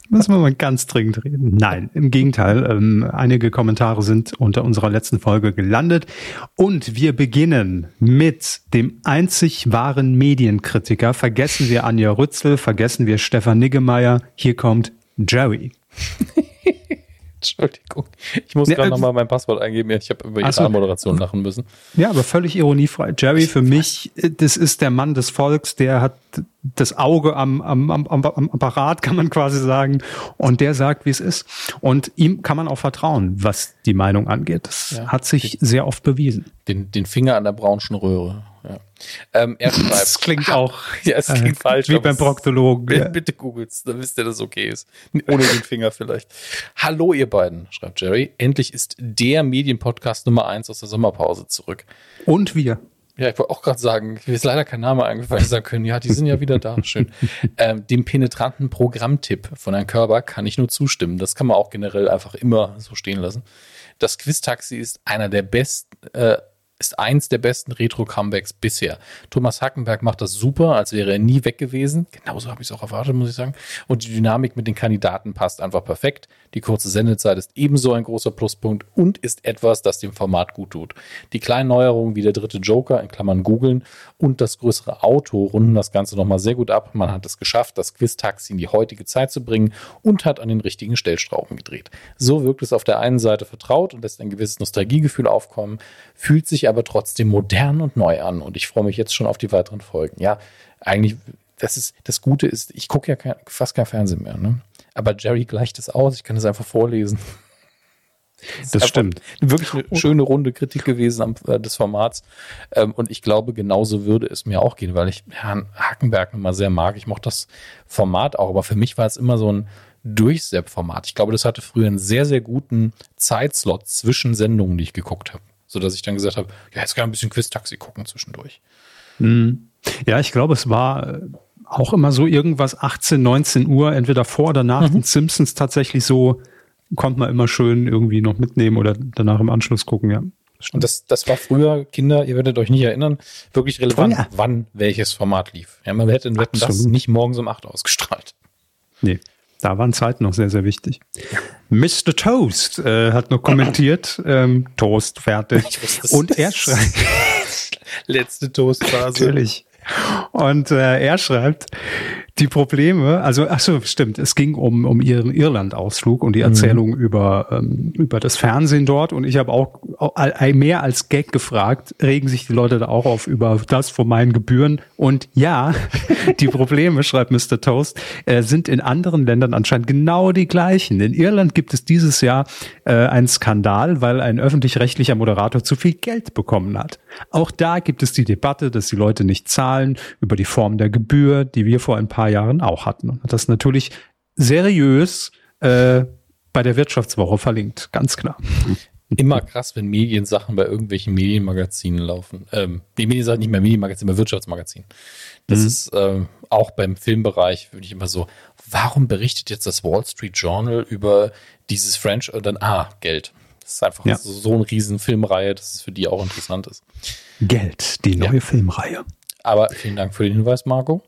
müssen wir mal ganz dringend reden. Nein, im Gegenteil. Ähm, einige Kommentare sind unter unserer letzten Folge gelandet. Und wir beginnen mit dem einzig wahren Medienkritiker. Vergessen wir Anja Rützel, vergessen wir Stefan Niggemeier. Hier kommt Jerry. Entschuldigung. Ich muss Ne, gerade äh, nochmal mein Passwort eingeben. Ich habe über so. Moderation lachen müssen. Ja, aber völlig ironiefrei. Jerry für mich, äh, das ist der Mann des Volks, der hat das Auge am, am, am, am Apparat, kann man quasi sagen. Und der sagt, wie es ist. Und ihm kann man auch vertrauen, was die Meinung angeht. Das Ja. hat sich sehr oft bewiesen. Den, den Finger an der braunschen Röhre. Ja. Ähm, er schreibt. Das klingt auch Ja, es klingt äh, falsch. wie beim Proktologen. Bitte, Ja. bitte googelt's, dann wisst ihr, dass es okay ist. Ohne den Finger vielleicht. Hallo, ihr beiden, schreibt Jerry. Endlich ist der Medienpodcast Nummer eins aus der Sommerpause zurück. Und wir. Ja, ich wollte auch gerade sagen, mir ist leider kein Name eingefallen, sagen können, ja, die sind ja wieder da. Schön. Ähm, dem penetranten Programmtipp von Herrn Körber kann ich nur zustimmen. Das kann man auch generell einfach immer so stehen lassen. Das Quiz-Taxi ist einer der besten, äh, ist eins der besten Retro-Comebacks bisher. Thomas Hackenberg macht das super, als wäre er nie weg gewesen. Genauso habe ich es auch erwartet, muss ich sagen. Und die Dynamik mit den Kandidaten passt einfach perfekt. Die kurze Sendezeit ist ebenso ein großer Pluspunkt und ist etwas, das dem Format gut tut. Die kleinen Neuerungen wie der dritte Joker, in Klammern googeln, und das größere Auto runden das Ganze nochmal sehr gut ab. Man hat es geschafft, das Quiz-Taxi in die heutige Zeit zu bringen und hat an den richtigen Stellstrauben gedreht. So wirkt es auf der einen Seite vertraut und lässt ein gewisses Nostalgiegefühl aufkommen, fühlt sich aber trotzdem modern und neu an. Und ich freue mich jetzt schon auf die weiteren Folgen. Ja, eigentlich, das ist, das Gute ist, ich gucke ja kein, fast kein Fernsehen mehr, ne? Aber Jerry gleicht es aus, ich kann es einfach vorlesen. Das, das stimmt. Wirklich eine schöne runde Kritik gewesen am, äh, des Formats. Ähm, und ich glaube, genauso würde es mir auch gehen, weil ich Herrn Hakenberg immer sehr mag. Ich mochte das Format auch, aber für mich war es immer so ein Durchsepp-Format. Ich glaube, das hatte früher einen sehr, sehr guten Zeitslot zwischen Sendungen, die ich geguckt habe sodass ich dann gesagt habe, ja, jetzt kann ich ein bisschen Quiz-Taxi gucken zwischendurch. Mhm. Ja, ich glaube, es war äh, auch immer so irgendwas 18, 19 Uhr, entweder vor oder nach mhm. den Simpsons tatsächlich so, konnte man immer schön irgendwie noch mitnehmen oder danach im Anschluss gucken, ja. Und das, das war früher, Kinder, ihr werdet euch nicht erinnern, wirklich relevant, oh ja. wann welches Format lief. Ja, man hätte in Wetten das nicht morgens um 8 ausgestrahlt. Nee. Da waren Zeiten noch sehr, sehr wichtig. Mr. Toast äh, hat noch kommentiert, ähm, Toast fertig. Und er schreibt. Letzte Toastphase. Natürlich. Und äh, er schreibt, die Probleme, also ach so, stimmt, es ging um, um ihren Irland-Ausflug und die mhm. Erzählung mhm. über, ähm, über das Fernsehen dort. Und ich habe auch, auch mehr als Gag gefragt, regen sich die Leute da auch auf über das von meinen Gebühren. Und ja, die Probleme, schreibt Mr. Toast, äh, sind in anderen Ländern anscheinend genau die gleichen. In Irland gibt es dieses Jahr äh, einen Skandal, weil ein öffentlich-rechtlicher Moderator zu viel Geld bekommen hat. Auch da gibt es die Debatte, dass die Leute nicht zahlen über die Form der Gebühr, die wir vor ein paar paar Jahren auch hatten. Und hat das natürlich seriös äh, bei der Wirtschaftswoche verlinkt, ganz klar. Immer krass, wenn Mediensachen bei irgendwelchen Medienmagazinen laufen. Ähm, die Mediensachen nicht mehr Medienmagazin, aber Wirtschaftsmagazin. Das mhm. ist ähm, auch beim Filmbereich, würde ich immer so, warum berichtet jetzt das Wall Street Journal über dieses French und dann, ah, Geld. Das ist einfach ja. so, so eine riesen Filmreihe, dass es für die auch interessant ist. Geld, die neue ja. Filmreihe. Aber vielen Dank für den Hinweis, Marco.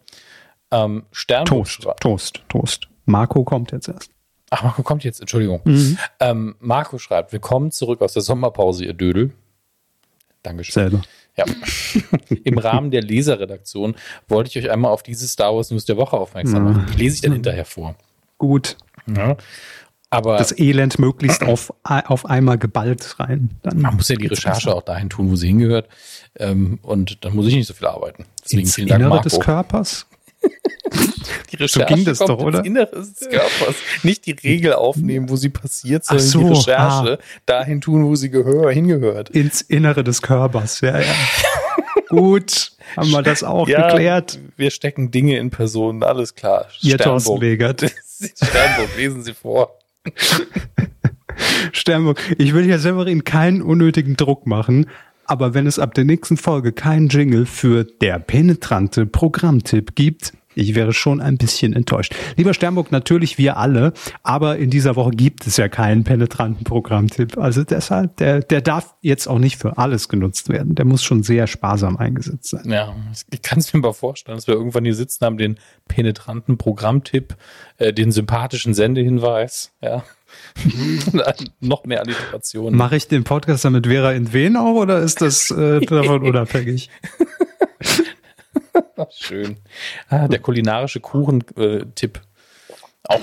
Ähm, Toast, Toast, Toast. Marco kommt jetzt erst. Ach, Marco kommt jetzt, Entschuldigung. Mhm. Ähm, Marco schreibt, willkommen zurück aus der Sommerpause, ihr Dödel. Dankeschön. Selber. Ja. Im Rahmen der Leserredaktion wollte ich euch einmal auf diese Star Wars News der Woche aufmerksam machen. Die lese ich dann hinterher vor. Gut. Ja. Aber das Elend möglichst auf, auf einmal geballt rein. Dann man muss ja die Recherche auch dahin tun, wo sie hingehört. Ähm, und dann muss ich nicht so viel arbeiten. Deswegen Ins vielen Dank, Innere Marco. des Körpers? Die Recherche so ging das doch, oder? Inneres des Körpers. Nicht die Regel aufnehmen, wo sie passiert, sondern so, die Recherche ah. dahin tun, wo sie gehör, hingehört. Ins Innere des Körpers, ja, ja. Gut, haben wir das auch ja, geklärt. Wir stecken Dinge in Personen, alles klar. Ihr Thorsten Legert. Sternburg, lesen Sie vor. Sternburg, ich will ja Severin keinen unnötigen Druck machen, aber wenn es ab der nächsten Folge keinen Jingle für der penetrante Programmtipp gibt, ich wäre schon ein bisschen enttäuscht. Lieber Sternburg, natürlich wir alle, aber in dieser Woche gibt es ja keinen penetranten Programmtipp. Also deshalb, der, der darf jetzt auch nicht für alles genutzt werden. Der muss schon sehr sparsam eingesetzt sein. Ja, ich kann es mir mal vorstellen, dass wir irgendwann hier sitzen haben, den penetranten Programmtipp, äh, den sympathischen Sendehinweis, ja. noch mehr Alliteration. Mache ich den Podcast damit Vera in Wen auch oder ist das äh, davon unabhängig? Schön. Ah, der kulinarische Kuchen-Tipp. Auch.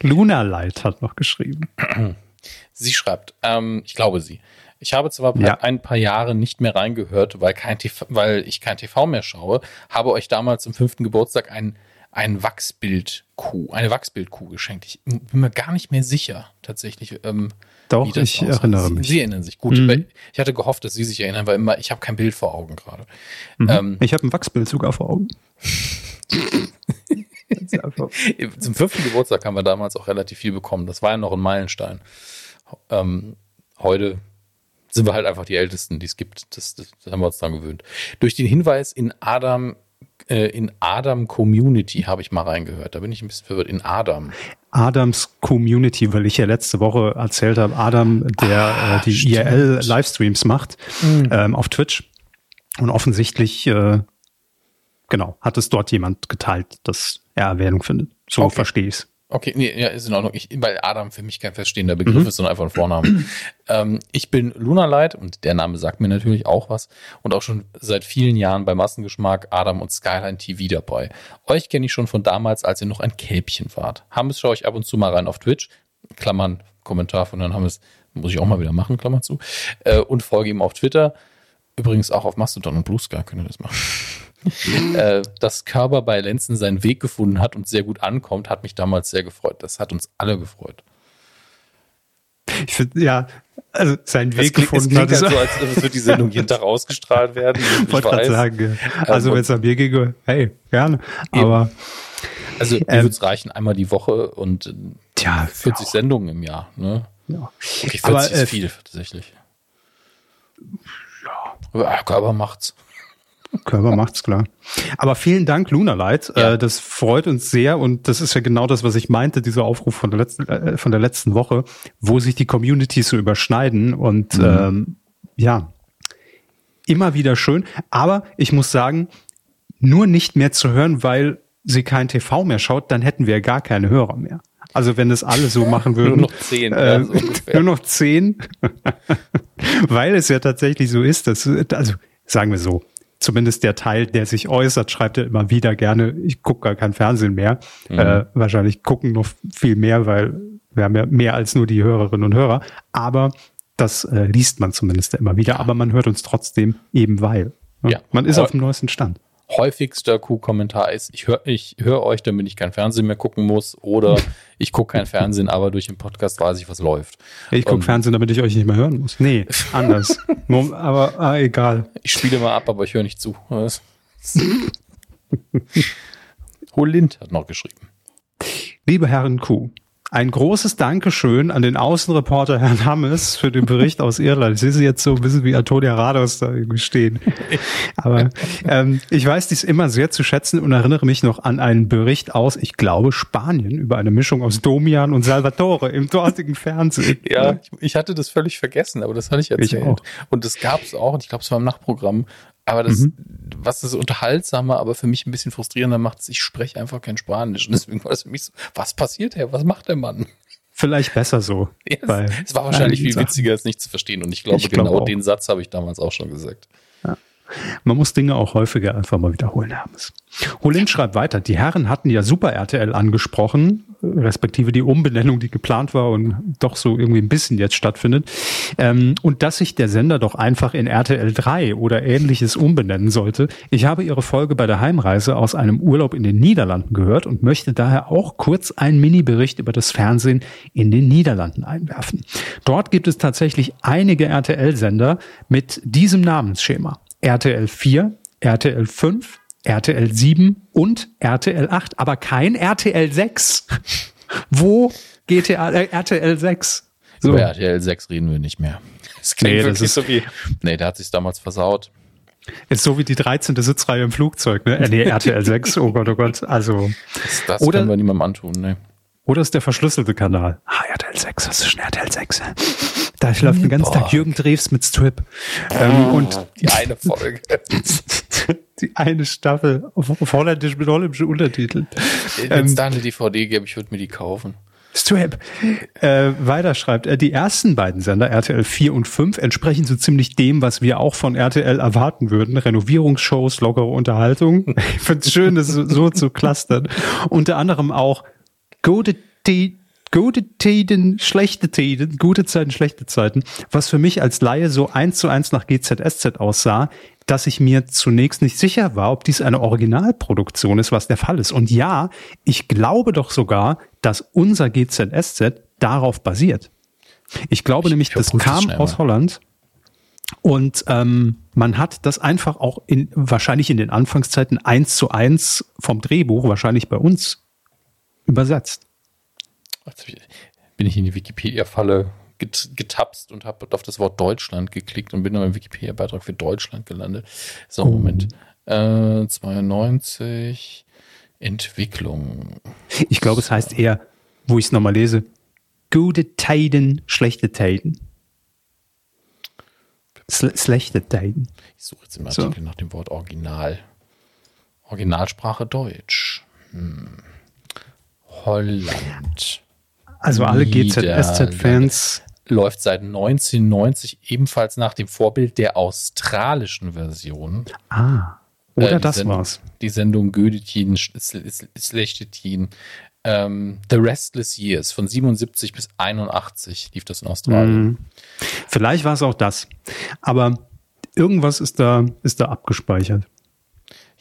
Luna Light hat noch geschrieben. Sie schreibt, ähm, ich glaube sie. Ich habe zwar ja. ein paar Jahre nicht mehr reingehört, weil, kein TV, weil ich kein TV mehr schaue, habe euch damals zum fünften Geburtstag ein ein Wachsbildkuh, eine Wachsbildkuh geschenkt. Ich bin mir gar nicht mehr sicher, tatsächlich. Ähm, Doch, ich aussieht. erinnere mich. Sie erinnern sich. Gut, mhm. ich hatte gehofft, dass Sie sich erinnern, weil immer, ich habe kein Bild vor Augen gerade. Mhm. Ähm, ich habe ein Wachsbild sogar vor Augen. Zum fünften Geburtstag haben wir damals auch relativ viel bekommen. Das war ja noch ein Meilenstein. Ähm, heute sind wir halt einfach die Ältesten, die es gibt. Das, das, haben wir uns dran gewöhnt. Durch den Hinweis in Adam äh, in Adam Community habe ich mal reingehört. Da bin ich ein bisschen verwirrt. In Adam. Adams Community, weil ich ja letzte Woche erzählt habe, Adam, der Ah, äh, die stimmt. IRL-Livestreams macht ähm, auf Twitch. Und offensichtlich, äh, genau, hat es dort jemand geteilt, dass er Erwähnung findet. So Okay. verstehe ich es. Okay, nee, ja, ist in Ordnung. Ich, weil Adam für mich kein feststehender Begriff ist, sondern einfach ein Vorname. ähm, ich bin Lunalight und der Name sagt mir natürlich auch was und auch schon seit vielen Jahren bei Massengeschmack, Adam und Skyline TV dabei. Euch kenne ich schon von damals, als ihr noch ein Kälbchen wart. Hammes schaue ich ab und zu mal rein auf Twitch, Klammern, Kommentar von Herrn Hammes, muss ich auch mal wieder machen, Klammer zu, äh, und folge ihm auf Twitter. Übrigens auch auf Mastodon und Blue Sky könnt ihr das machen. äh, dass Körber bei Lenzen seinen Weg gefunden hat und sehr gut ankommt, hat mich damals sehr gefreut. Das hat uns alle gefreut. Ich finde, ja, also seinen Weg klingt, gefunden es klingt hat. halt ist- so, als wird die Sendung jeden Tag ausgestrahlt werden. Ich wollte gerade sagen, ja. also Ähm, wenn es an mir ginge, hey, gerne. Aber Also mir Ähm, würde es reichen, einmal die Woche und äh, Tja, 40 ja. Sendungen im Jahr. Ne? ja. Okay, 40 Aber, äh, ist viel tatsächlich. Ja. Körper macht's. Körper macht's klar. Aber vielen Dank, Lunalight. Ja. Äh, das freut uns sehr und das ist ja genau das, was ich meinte, dieser Aufruf von der letzten, äh, von der letzten Woche, wo sich die Communities so überschneiden und ähm, ja, immer wieder schön. Aber ich muss sagen, nur nicht mehr zu hören, weil sie kein TV mehr schaut, dann hätten wir gar keine Hörer mehr. Also wenn es alle so machen würden. Nur noch zehn, Äh, ja, so ungefähr. nur noch zehn. weil es ja tatsächlich so ist, dass, also sagen wir so, zumindest der Teil, der sich äußert, schreibt ja immer wieder gerne, ich gucke gar kein Fernsehen mehr. Mhm. Äh, wahrscheinlich gucken noch viel mehr, weil wir haben ja mehr als nur die Hörerinnen und Hörer. Aber das äh, liest man zumindest immer wieder. Aber man hört uns trotzdem eben weil. ne? Ja. Man ist Aber- auf dem neuesten Stand. Häufigster Q-Kommentar ist, ich höre ich hör euch, damit ich kein Fernsehen mehr gucken muss oder ich gucke kein Fernsehen, aber durch den Podcast weiß ich, was läuft. Ich gucke Und Fernsehen, damit ich euch nicht mehr hören muss. Nee, anders. Aber ah, egal. Ich spiele mal ab, aber ich höre nicht zu. Was? Holind hat noch geschrieben. Liebe Herren Kuh, ein großes Dankeschön an den Außenreporter Herrn Hammes für den Bericht aus Irland. Ich sehe Sie jetzt so ein bisschen wie Antonia Rados da irgendwie stehen. Aber ähm, ich weiß dies immer sehr zu schätzen und erinnere mich noch an einen Bericht aus, ich glaube, Spanien über eine Mischung aus Domian und Salvatore im dortigen Fernsehen. Ja, ich, ich hatte das völlig vergessen, aber das hatte ich erzählt. auch. Und das gab es auch, und ich glaube, es war im Nachtprogramm. Aber das, was das unterhaltsamer, aber für mich ein bisschen frustrierender macht, ist, ich spreche einfach kein Spanisch. Und deswegen war es für mich so, was passiert hier? Was macht der Mann? Vielleicht besser so. Ja, es, es war wahrscheinlich viel witziger, es nicht zu verstehen. Und ich glaube, Ich glaube genau auch. den Satz habe ich damals auch schon gesagt. Man muss Dinge auch häufiger einfach mal wiederholen, Hermes. Holin schreibt weiter, die Herren hatten ja Super RTL angesprochen, respektive die Umbenennung, die geplant war und doch so irgendwie ein bisschen jetzt stattfindet. Ähm, und dass sich der Sender doch einfach in RTL 3 oder ähnliches umbenennen sollte. Ich habe Ihre Folge bei der Heimreise aus einem Urlaub in den Niederlanden gehört und möchte daher auch kurz einen Mini-Bericht über das Fernsehen in den Niederlanden einwerfen. Dort gibt es tatsächlich einige RTL-Sender mit diesem Namensschema. RTL 4, RTL 5, RTL 7 und RTL 8, aber kein RTL 6. Wo GTA, äh, RTL 6? So. Über RTL 6 reden wir nicht mehr. Das klingt Nee, das ist- so wie. Nee, der hat sich damals versaut. Ist so wie die 13. Sitzreihe im Flugzeug, ne? Äh, nee, RTL 6, oh Gott, oh Gott. Also, Das, das Oder- können wir niemandem antun. Nee. Oder ist der verschlüsselte Kanal? Ah, RTL 6, was ist schon RTL 6? hä? Da läuft den ganzen Tag Jürgen Drews mit Strip. Ähm, und Die eine Folge. die eine Staffel auf, Holländisch mit holländischen Untertiteln. Wenn es da eine DVD gäbe, ich würde mir die kaufen. Strip. Äh, weiter schreibt er, die ersten beiden Sender, RTL 4 und 5, entsprechen so ziemlich dem, was wir auch von RTL erwarten würden. Renovierungsshows, lockere Unterhaltung. Ich finde es schön, das so, so zu clustern. Unter anderem auch gute, T gute Zeiten, schlechte Zeiten, gute Zeiten, schlechte Zeiten, was für mich als Laie so eins zu eins nach GZSZ aussah, dass ich mir zunächst nicht sicher war, ob dies eine Originalproduktion ist, was der Fall ist. Und ja, ich glaube doch sogar, dass unser GZSZ darauf basiert. Ich glaube Ich nämlich, das überprüfe das kam schnell aus. Holland und ähm, man hat das einfach auch in wahrscheinlich in den Anfangszeiten eins zu eins vom Drehbuch wahrscheinlich bei uns übersetzt. Jetzt bin ich in die Wikipedia-Falle get getapst und habe auf das Wort Deutschland geklickt und bin dann im Wikipedia-Beitrag für Deutschland gelandet. So, Moment. Äh, 92. Entwicklung. Ich glaube, es heißt eher, wo ich es nochmal lese, gute Zeiten, schlechte Zeiten. Sle schlechte Zeiten. Ich suche jetzt im So. Artikel nach dem Wort Original. Originalsprache Deutsch. Hm. Holland. Also alle. GZSZ-Fans. Läuft seit 1990 ebenfalls nach dem Vorbild der australischen Version. Ah, oder Äh, das Sendung- war's. Die Sendung Gödetin, Slechtetin. Ähm, The Restless Years von 77 bis 81 lief das in Australien. Mhm. Vielleicht war es auch das. Aber irgendwas ist da, ist da abgespeichert.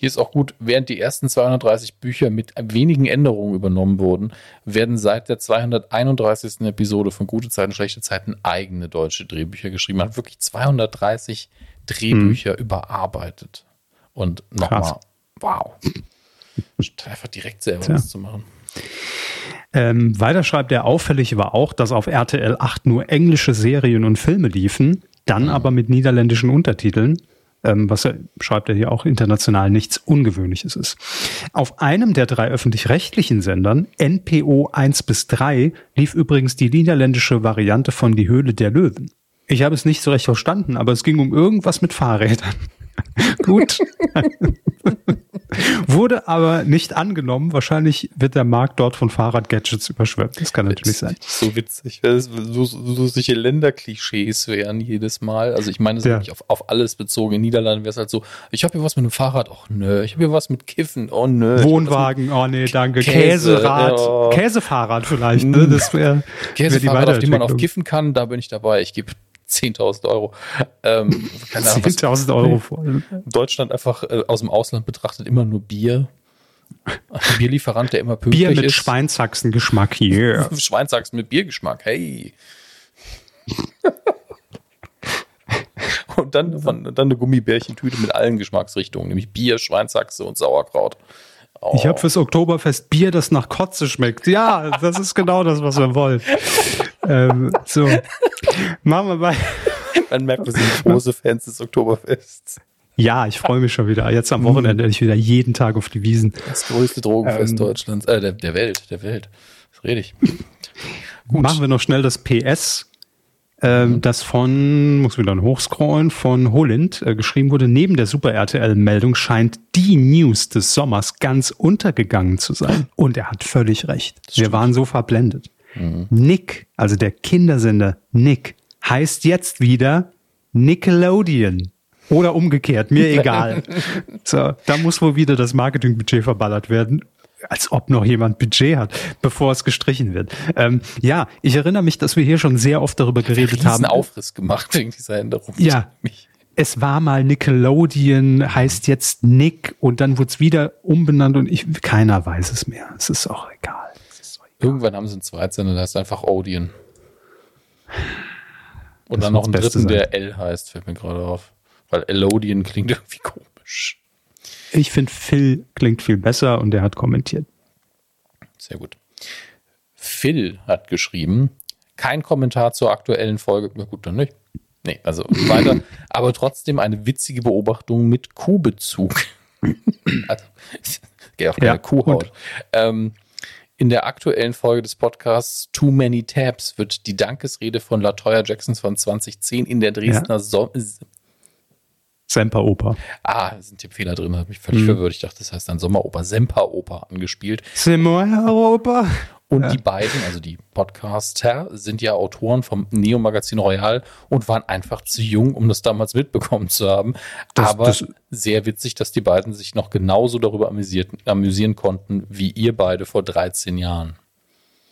Hier ist auch gut, während die ersten 230 Bücher mit wenigen Änderungen übernommen wurden, werden seit der 231. Episode von Gute Zeiten, Schlechte Zeiten eigene deutsche Drehbücher geschrieben. Man hat wirklich 230 Drehbücher überarbeitet. Und nochmal, wow. Einfach direkt selber Tja. was zu machen. Ähm, weiter schreibt er, auffällig war auch, dass auf RTL 8 nur englische Serien und Filme liefen, dann aber mit niederländischen Untertiteln, ähm, was er, schreibt er hier auch international nichts Ungewöhnliches ist. Auf einem der drei öffentlich-rechtlichen Sendern, NPO 1 bis 3, lief übrigens die niederländische Variante von Die Höhle der Löwen. Ich habe es nicht so recht verstanden, aber es ging um irgendwas mit Fahrrädern. Gut. Wurde aber nicht angenommen. Wahrscheinlich wird der Markt dort von Fahrradgadgets überschwemmt. Das kann natürlich sein. So witzig, weil so, so, so solche Länderklischees wären jedes Mal. Also ich meine, es ist Ja. wirklich auf, auf alles bezogen. In Niederlanden wäre es halt so, ich habe hier was mit einem Fahrrad, ach nö, ich habe hier was mit Kiffen, oh nö. Wohnwagen, oh nee, danke. Käse, Käserad, ja. Käsefahrrad vielleicht. Ne? Das wäre wär die Käsefahrrad, auf dem man auf Weiterentwicklung. Kiffen kann, da bin ich dabei. Ich gebe 10.000 Euro. Ähm, keine Ahnung, was 10.000 Euro voll. Deutschland einfach äh, aus dem Ausland betrachtet immer nur Bier. Ein Bierlieferant, der immer pünktlich Bier mit ist. Schweinsachsengeschmack hier. Schweinsachsen mit Biergeschmack, hey. Und dann, von, dann eine Gummibärchentüte mit allen Geschmacksrichtungen, nämlich Bier, Schweinsachse und Sauerkraut. Oh, Ich habe fürs Oktoberfest Bier, das nach Kotze schmeckt. Ja, das ist genau das, was wir wollen. ähm, so, machen wir bei. man merkt, wir sind große Fans des Oktoberfests. Ja, ich freue mich schon wieder. Jetzt am Wochenende ich wieder jeden Tag auf die Wiesen. Das größte Drogenfest Ähm. Deutschlands, äh, der, der Welt, der Welt. Was rede ich? Machen wir noch schnell das PS, ähm, das von, muss wieder hochscrollen, von Holland äh, geschrieben wurde. Neben der Super RTL-Meldung scheint die News des Sommers ganz untergegangen zu sein. Und er hat völlig recht. Wir waren so verblendet. Nick, also der Kindersender Nick, heißt jetzt wieder Nickelodeon. Oder umgekehrt, mir egal. So, da muss wohl wieder das Marketingbudget verballert werden. Als ob noch jemand Budget hat, bevor es gestrichen wird. Ähm, ja, ich erinnere mich, dass wir hier schon sehr oft darüber geredet haben. Aufriss gemacht wegen dieser Änderung. Ja. Es war mal Nickelodeon, heißt jetzt Nick und dann wurde es wieder umbenannt und ich, keiner weiß es mehr. Es ist auch egal. Es ist auch egal. Irgendwann haben sie einen Zweitsender, der heißt einfach Odeon. Und Das dann noch einen dritten, der L heißt, fällt mir gerade auf. Weil Elodian klingt irgendwie komisch. Ich finde, Phil klingt viel besser und der hat kommentiert. Sehr gut. Phil hat geschrieben, kein Kommentar zur aktuellen Folge. Na gut, dann nicht. Nee, also weiter. aber trotzdem eine witzige Beobachtung mit Kuhbezug. also, ich gehe auf keine Ja, Kuhhaut. Ähm, in der aktuellen Folge des Podcasts Too Many Tabs wird die Dankesrede von Latoya Jackson von 2010 in der Dresdner so Semperoper. Ah, da ist ein Tippfehler drin, hat mich völlig verwirrt. Ich dachte, das heißt dann Sommeroper, Semperoper angespielt. Semperoper. Und die beiden, also die Podcaster, sind ja Autoren vom Neo-Magazin Royal und waren einfach zu jung, um das damals mitbekommen zu haben. Das- Aber das- sehr witzig, dass die beiden sich noch genauso darüber amüsiert, amüsieren konnten, wie ihr beide vor 13 Jahren.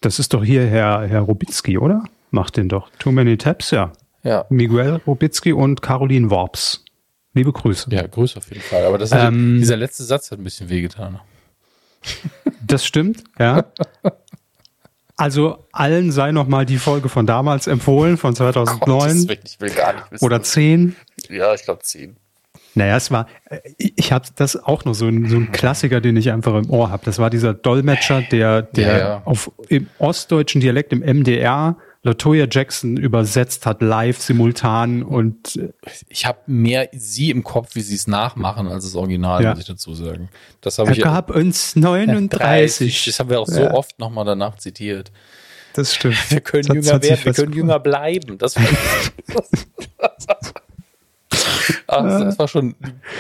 Das ist doch hier Herr, Herr Robitzky, oder? Macht den doch. Too many taps, ja. Ja, Miguel Robitzky und Caroline Worps. Liebe Grüße. ja, Grüße auf jeden Fall. Aber das hat, Ähm, dieser letzte Satz hat ein bisschen wehgetan. Das stimmt, ja. Also allen sei noch mal die Folge von damals empfohlen, von Gottes 2009 Willen, ich will gar nicht wissen. oder 10. ja, ich glaube 10. Naja, es war, ich ich habe das auch noch so ein, so ein Klassiker, den ich einfach im Ohr habe. Das war dieser Dolmetscher, der, der Ja, ja. auf im ostdeutschen Dialekt im MDR Latoya Jackson übersetzt hat, live, simultan und äh, Ich habe mehr sie im Kopf, wie sie es nachmachen, als das Original, Ja. muss ich dazu sagen. Das habe er ich gab uns 39. Das haben wir auch so Ja. oft nochmal danach zitiert. Das stimmt. Wir können Das jünger werden, wir können jünger bleiben. Das war, Ach, das, war schon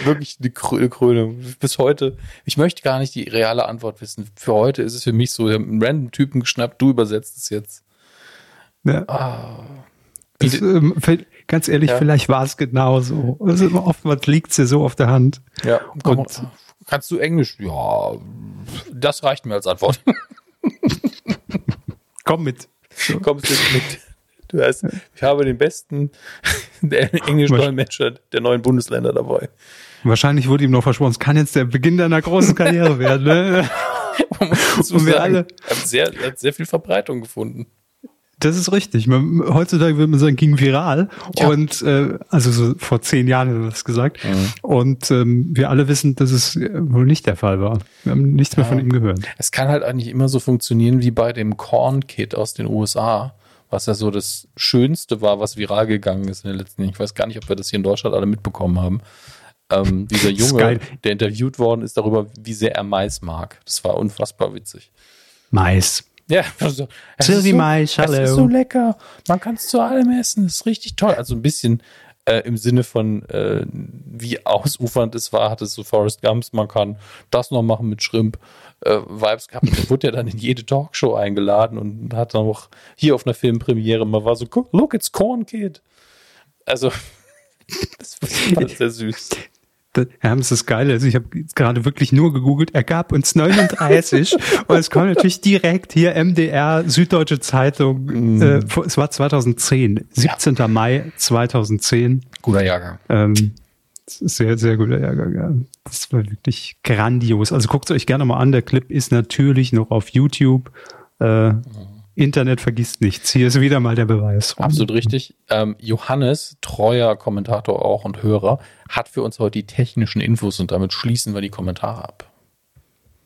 wirklich eine Krö- Krönung. Bis heute, ich möchte gar nicht die reale Antwort wissen. Für heute ist es für mich so, wir haben einen random Typen geschnappt, du übersetzt es jetzt. Ja. Ah, Das, ähm, ganz ehrlich, Ja. vielleicht war es genauso. Also oftmals liegt es ja so auf der Hand. ja, komm, Und- kannst du Englisch? Ja, das reicht mir als Antwort. Komm mit. Kommst du mit? Du hast, ich habe den besten Englisch-Dolmetscher der neuen Bundesländer dabei. Wahrscheinlich wurde ihm noch versprochen, es kann jetzt der Beginn deiner großen Karriere werden. Ne? Man muss Und wir sagen, alle- Hat sehr, hat sehr viel Verbreitung gefunden. Das ist richtig. Man, heutzutage würde man sagen, ging viral. Ja. Und äh, also so vor zehn Jahren hat er das gesagt. Und ähm, wir alle wissen, dass es äh, wohl nicht der Fall war. Wir haben nichts mehr von ihm gehört. Es kann halt eigentlich immer so funktionieren wie bei dem Corn Kid aus den USA, was ja so das Schönste war, was viral gegangen ist in den letzten Jahren. Ich weiß gar nicht, ob wir das hier in Deutschland alle mitbekommen haben. Ähm, dieser Junge, der interviewt worden ist darüber, wie sehr er Mais mag. Das war unfassbar witzig. Mais. Ja, also, es so, Mais, Es hallo. ist so lecker. Man kann es zu allem essen. Es ist richtig toll. Also ein bisschen äh, im Sinne von, äh, wie ausufernd es war, hat es so Forrest Gumps. Man kann das noch machen mit Shrimp. Äh, Vibes gehabt. Er wurde ja dann in jede Talkshow eingeladen und hat dann auch hier auf einer Filmpremiere mal war so, "Guck, look, it's Corn Kid. Also, das war sehr süß. Ja, das ist das Geile. Also ich habe gerade wirklich nur gegoogelt. Er gab uns 39 und es kommt natürlich direkt hier MDR, Süddeutsche Zeitung. Äh, vor- es war 2010, 17. Mai 2010. Guter Jahrgang. Ähm, sehr, sehr guter Jahrgang. Ja. Das war wirklich grandios. Also guckt es euch gerne mal an. Der Clip ist natürlich noch auf YouTube. Äh, Internet vergisst nichts. Hier ist wieder mal der Beweis. Absolut richtig. Ähm, Johannes, treuer Kommentator auch und Hörer, hat für uns heute die technischen Infos und damit schließen wir die Kommentare ab.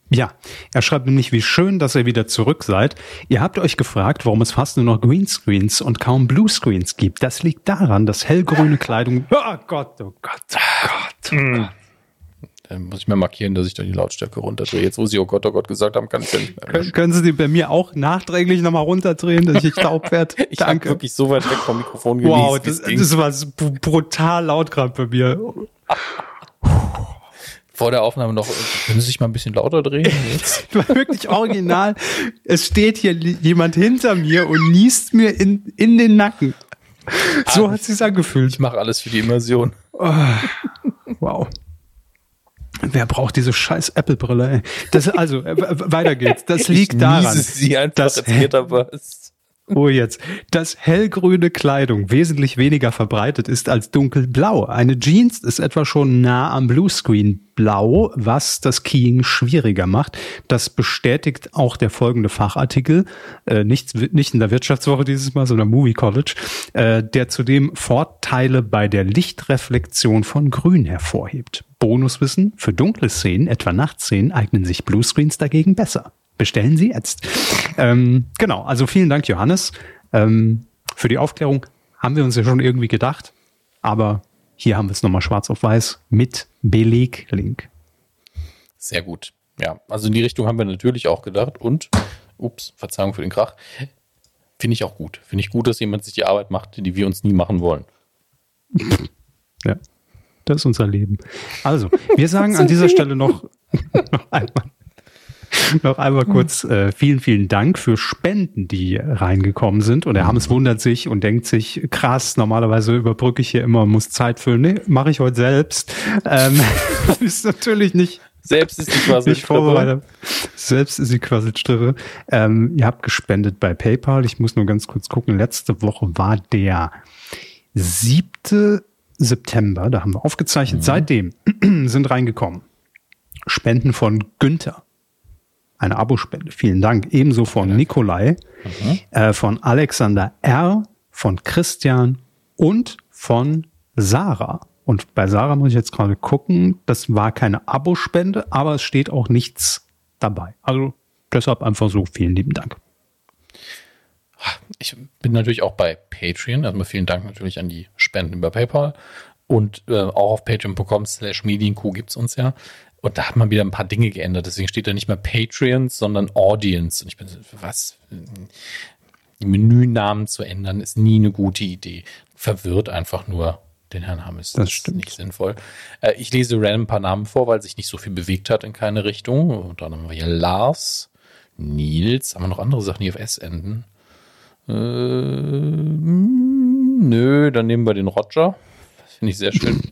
Ja, er schreibt nämlich, wie schön, dass ihr wieder zurück seid. Ihr habt euch gefragt, warum es fast nur noch Greenscreens und kaum Bluescreens gibt. Das liegt daran, dass hellgrüne Kleidung. Oh Gott, oh Gott, oh Gott. Oh Gott. Dann muss ich mir markieren, dass ich da die Lautstärke runterdrehe. Jetzt, wo sie oh Gott, oh Gott gesagt haben, kann ich ja nicht mehr. Können, können Sie die bei mir auch nachträglich nochmal runterdrehen, dass ich taub werde? Ich habe wirklich so weit weg vom Mikrofon genießt, Wow, das, das war brutal laut gerade bei mir. Vor der Aufnahme noch, können Sie sich mal ein bisschen lauter drehen? Jetzt? Das war wirklich original. Es steht hier jemand hinter mir und niest mir in, in den Nacken. So hat sich's angefühlt. Ich mache alles für die Immersion. Wow. Wer braucht diese scheiß Apple-Brille? also, weiter geht's. Das liegt daran. dass-. Oh, jetzt. Dass hellgrüne Kleidung wesentlich weniger verbreitet ist als dunkelblau. Eine Jeans ist etwa schon nah am Bluescreen blau, was das Keying schwieriger macht. Das bestätigt auch der folgende Fachartikel, äh, nicht, nicht in der Wirtschaftswoche dieses Mal, sondern Movie College, äh, der zudem Vorteile bei der Lichtreflexion von Grün hervorhebt. Bonuswissen, für dunkle Szenen, etwa Nachtszenen, eignen sich Bluescreens dagegen besser. Bestellen Sie jetzt. Ähm, genau, also vielen Dank, Johannes. Ähm, für die Aufklärung haben wir uns ja schon irgendwie gedacht, aber hier haben wir es nochmal schwarz auf weiß mit Beleglink. Sehr gut. Ja, also in die Richtung haben wir natürlich auch gedacht und, ups, Verzeihung für den Krach, finde ich auch gut. Finde ich gut, dass jemand sich die Arbeit macht, die wir uns nie machen wollen. Ja, das ist unser Leben. Also, wir sagen an dieser Stelle noch, noch einmal, noch einmal kurz äh, vielen, vielen Dank für Spenden, die reingekommen sind. Und der Hammes wundert sich und denkt sich, krass, normalerweise überbrücke ich hier immer, muss Zeit füllen. Nee, mache ich heute selbst. Ähm, ist natürlich nicht Selbst ist die quasi nicht vorbereitet. Selbst ist die Quasselstrippe. Ähm, ihr habt gespendet bei PayPal. Ich muss nur ganz kurz gucken. Letzte Woche war der 7. September. Da haben wir aufgezeichnet. Seitdem sind reingekommen Spenden von Günther. Eine Abospende. Vielen Dank. Ebenso von Nikolai, äh, von Alexander R., von Christian und von Sarah. Und bei Sarah muss ich jetzt gerade gucken, das war keine Abospende, aber es steht auch nichts dabei. Also deshalb einfach so vielen lieben Dank. ich bin natürlich auch bei Patreon. Erstmal vielen Dank natürlich an die Spenden über PayPal. Und äh, auch auf patreon.com slash medienkuh gibt's uns ja. Und da hat man wieder ein paar Dinge geändert. Deswegen steht da nicht mehr Patreons, sondern Audience. Und ich bin so, was? Die Menünamen zu ändern, ist nie eine gute Idee. Verwirrt einfach nur den Herrn Hammes. Das, das stimmt. nicht sinnvoll. Äh, ich lese random ein paar Namen vor, weil sich nicht so viel bewegt hat in keine Richtung. Und dann haben wir hier Lars, Nils, haben wir noch andere Sachen, die auf S enden? Äh, nö, dann nehmen wir den Roger. Das finde ich sehr schön.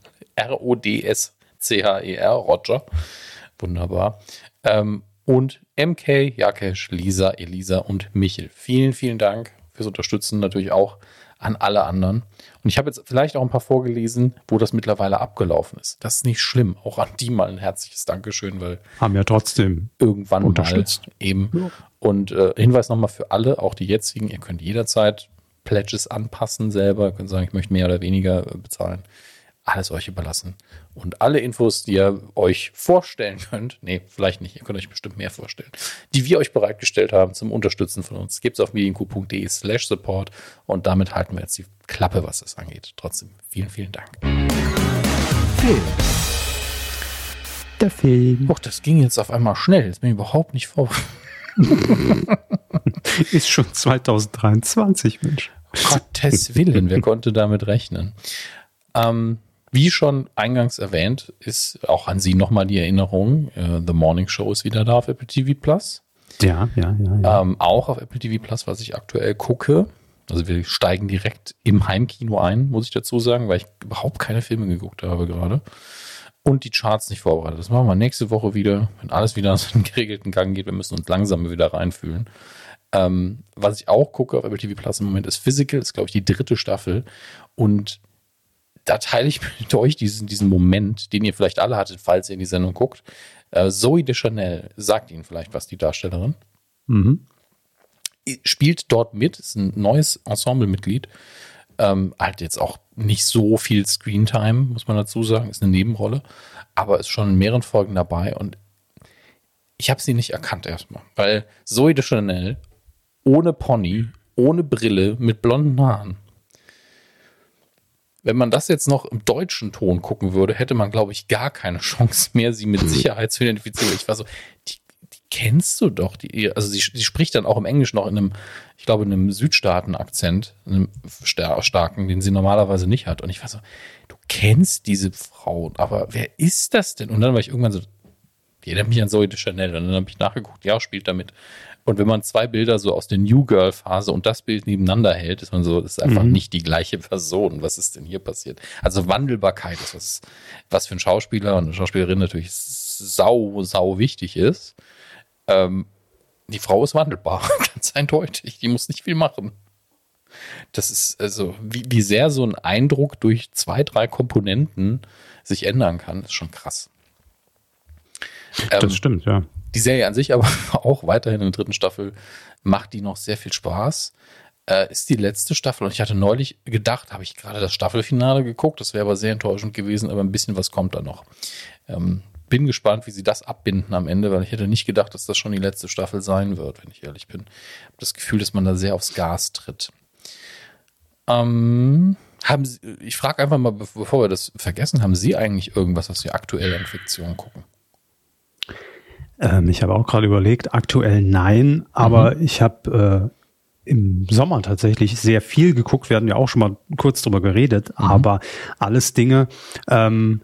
R-O-D-S-C-H-E-R, Roger. Wunderbar. Ähm, und MK, Jakesh, Lisa, Elisa und Michel. Vielen, vielen Dank fürs Unterstützen. Natürlich auch an alle anderen. Und ich habe jetzt vielleicht auch ein paar vorgelesen, wo das mittlerweile abgelaufen ist. Das ist nicht schlimm. Auch an die mal ein herzliches Dankeschön, weil haben ja trotzdem irgendwann unterstützt. Mal eben. Ja. Und äh, Hinweis nochmal für alle, auch die jetzigen, ihr könnt jederzeit Pledges anpassen selber, ihr könnt sagen, ich möchte mehr oder weniger äh, bezahlen alles euch überlassen. Und alle Infos, die ihr euch vorstellen könnt, nee, vielleicht nicht, ihr könnt euch bestimmt mehr vorstellen, die wir euch bereitgestellt haben zum Unterstützen von uns, gibt es auf medienku.de slash support und damit halten wir jetzt die Klappe, was das angeht. Trotzdem vielen, vielen Dank. Film. Der Film. Och, das ging jetzt auf einmal schnell. Jetzt bin ich überhaupt nicht vor. Ist schon 2023, Mensch. Gottes Willen, wer konnte damit rechnen? Ähm, wie schon eingangs erwähnt, ist auch an Sie nochmal die Erinnerung, äh, The Morning Show ist wieder da auf Apple TV Plus. Ja, ja, ja. ja. Ähm, auch auf Apple TV Plus, was ich aktuell gucke. Also wir steigen direkt im Heimkino ein, muss ich dazu sagen, weil ich überhaupt keine Filme geguckt habe gerade. Und die Charts nicht vorbereitet. Das machen wir nächste Woche wieder, wenn alles wieder so einen geregelten Gang geht. Wir müssen uns langsam wieder reinfühlen. Ähm, was ich auch gucke auf Apple TV Plus im Moment ist Physical, ist glaube ich die dritte Staffel. Und da teile ich mit euch diesen, diesen Moment, den ihr vielleicht alle hattet, falls ihr in die Sendung guckt. Äh, Zoe de Chanel sagt Ihnen vielleicht was, die Darstellerin. Mhm. Spielt dort mit, ist ein neues Ensemblemitglied. Ähm, halt jetzt auch nicht so viel Screentime, muss man dazu sagen, ist eine Nebenrolle, aber ist schon in mehreren Folgen dabei und ich habe sie nicht erkannt erstmal, weil Zoe de Chanel ohne Pony, ohne Brille, mit blonden Haaren wenn man das jetzt noch im deutschen Ton gucken würde, hätte man, glaube ich, gar keine Chance mehr, sie mit Sicherheit zu identifizieren. Ich war so, die, die kennst du doch. Die, also sie, sie spricht dann auch im Englisch noch in einem, ich glaube, in einem Südstaaten-Akzent, einem starken, den sie normalerweise nicht hat. Und ich war so, du kennst diese Frau, aber wer ist das denn? Und dann war ich irgendwann so, die erinnert mich an Zoe de Chanel. Und dann habe ich nachgeguckt, ja, spielt damit. Und wenn man zwei Bilder so aus der New Girl Phase und das Bild nebeneinander hält, ist man so, das ist einfach mhm. nicht die gleiche Person. Was ist denn hier passiert? Also Wandelbarkeit ist was, was für ein Schauspieler und eine Schauspielerin natürlich sau, sau wichtig ist. Ähm, die Frau ist wandelbar, ganz eindeutig. Die muss nicht viel machen. Das ist also, wie, wie sehr so ein Eindruck durch zwei, drei Komponenten sich ändern kann, ist schon krass. Das ähm, stimmt, ja. Die Serie an sich aber auch weiterhin in der dritten Staffel macht die noch sehr viel Spaß. Äh, ist die letzte Staffel und ich hatte neulich gedacht, habe ich gerade das Staffelfinale geguckt, das wäre aber sehr enttäuschend gewesen, aber ein bisschen was kommt da noch. Ähm, bin gespannt, wie sie das abbinden am Ende, weil ich hätte nicht gedacht, dass das schon die letzte Staffel sein wird, wenn ich ehrlich bin. Ich habe das Gefühl, dass man da sehr aufs Gas tritt. Ähm, haben Sie, ich frage einfach mal, bevor wir das vergessen, haben Sie eigentlich irgendwas, was Sie aktuell an Fiktion gucken? Ähm, ich habe auch gerade überlegt, aktuell nein, aber mhm. ich habe äh, im Sommer tatsächlich sehr viel geguckt. Wir hatten ja auch schon mal kurz drüber geredet, mhm. aber alles Dinge, ähm,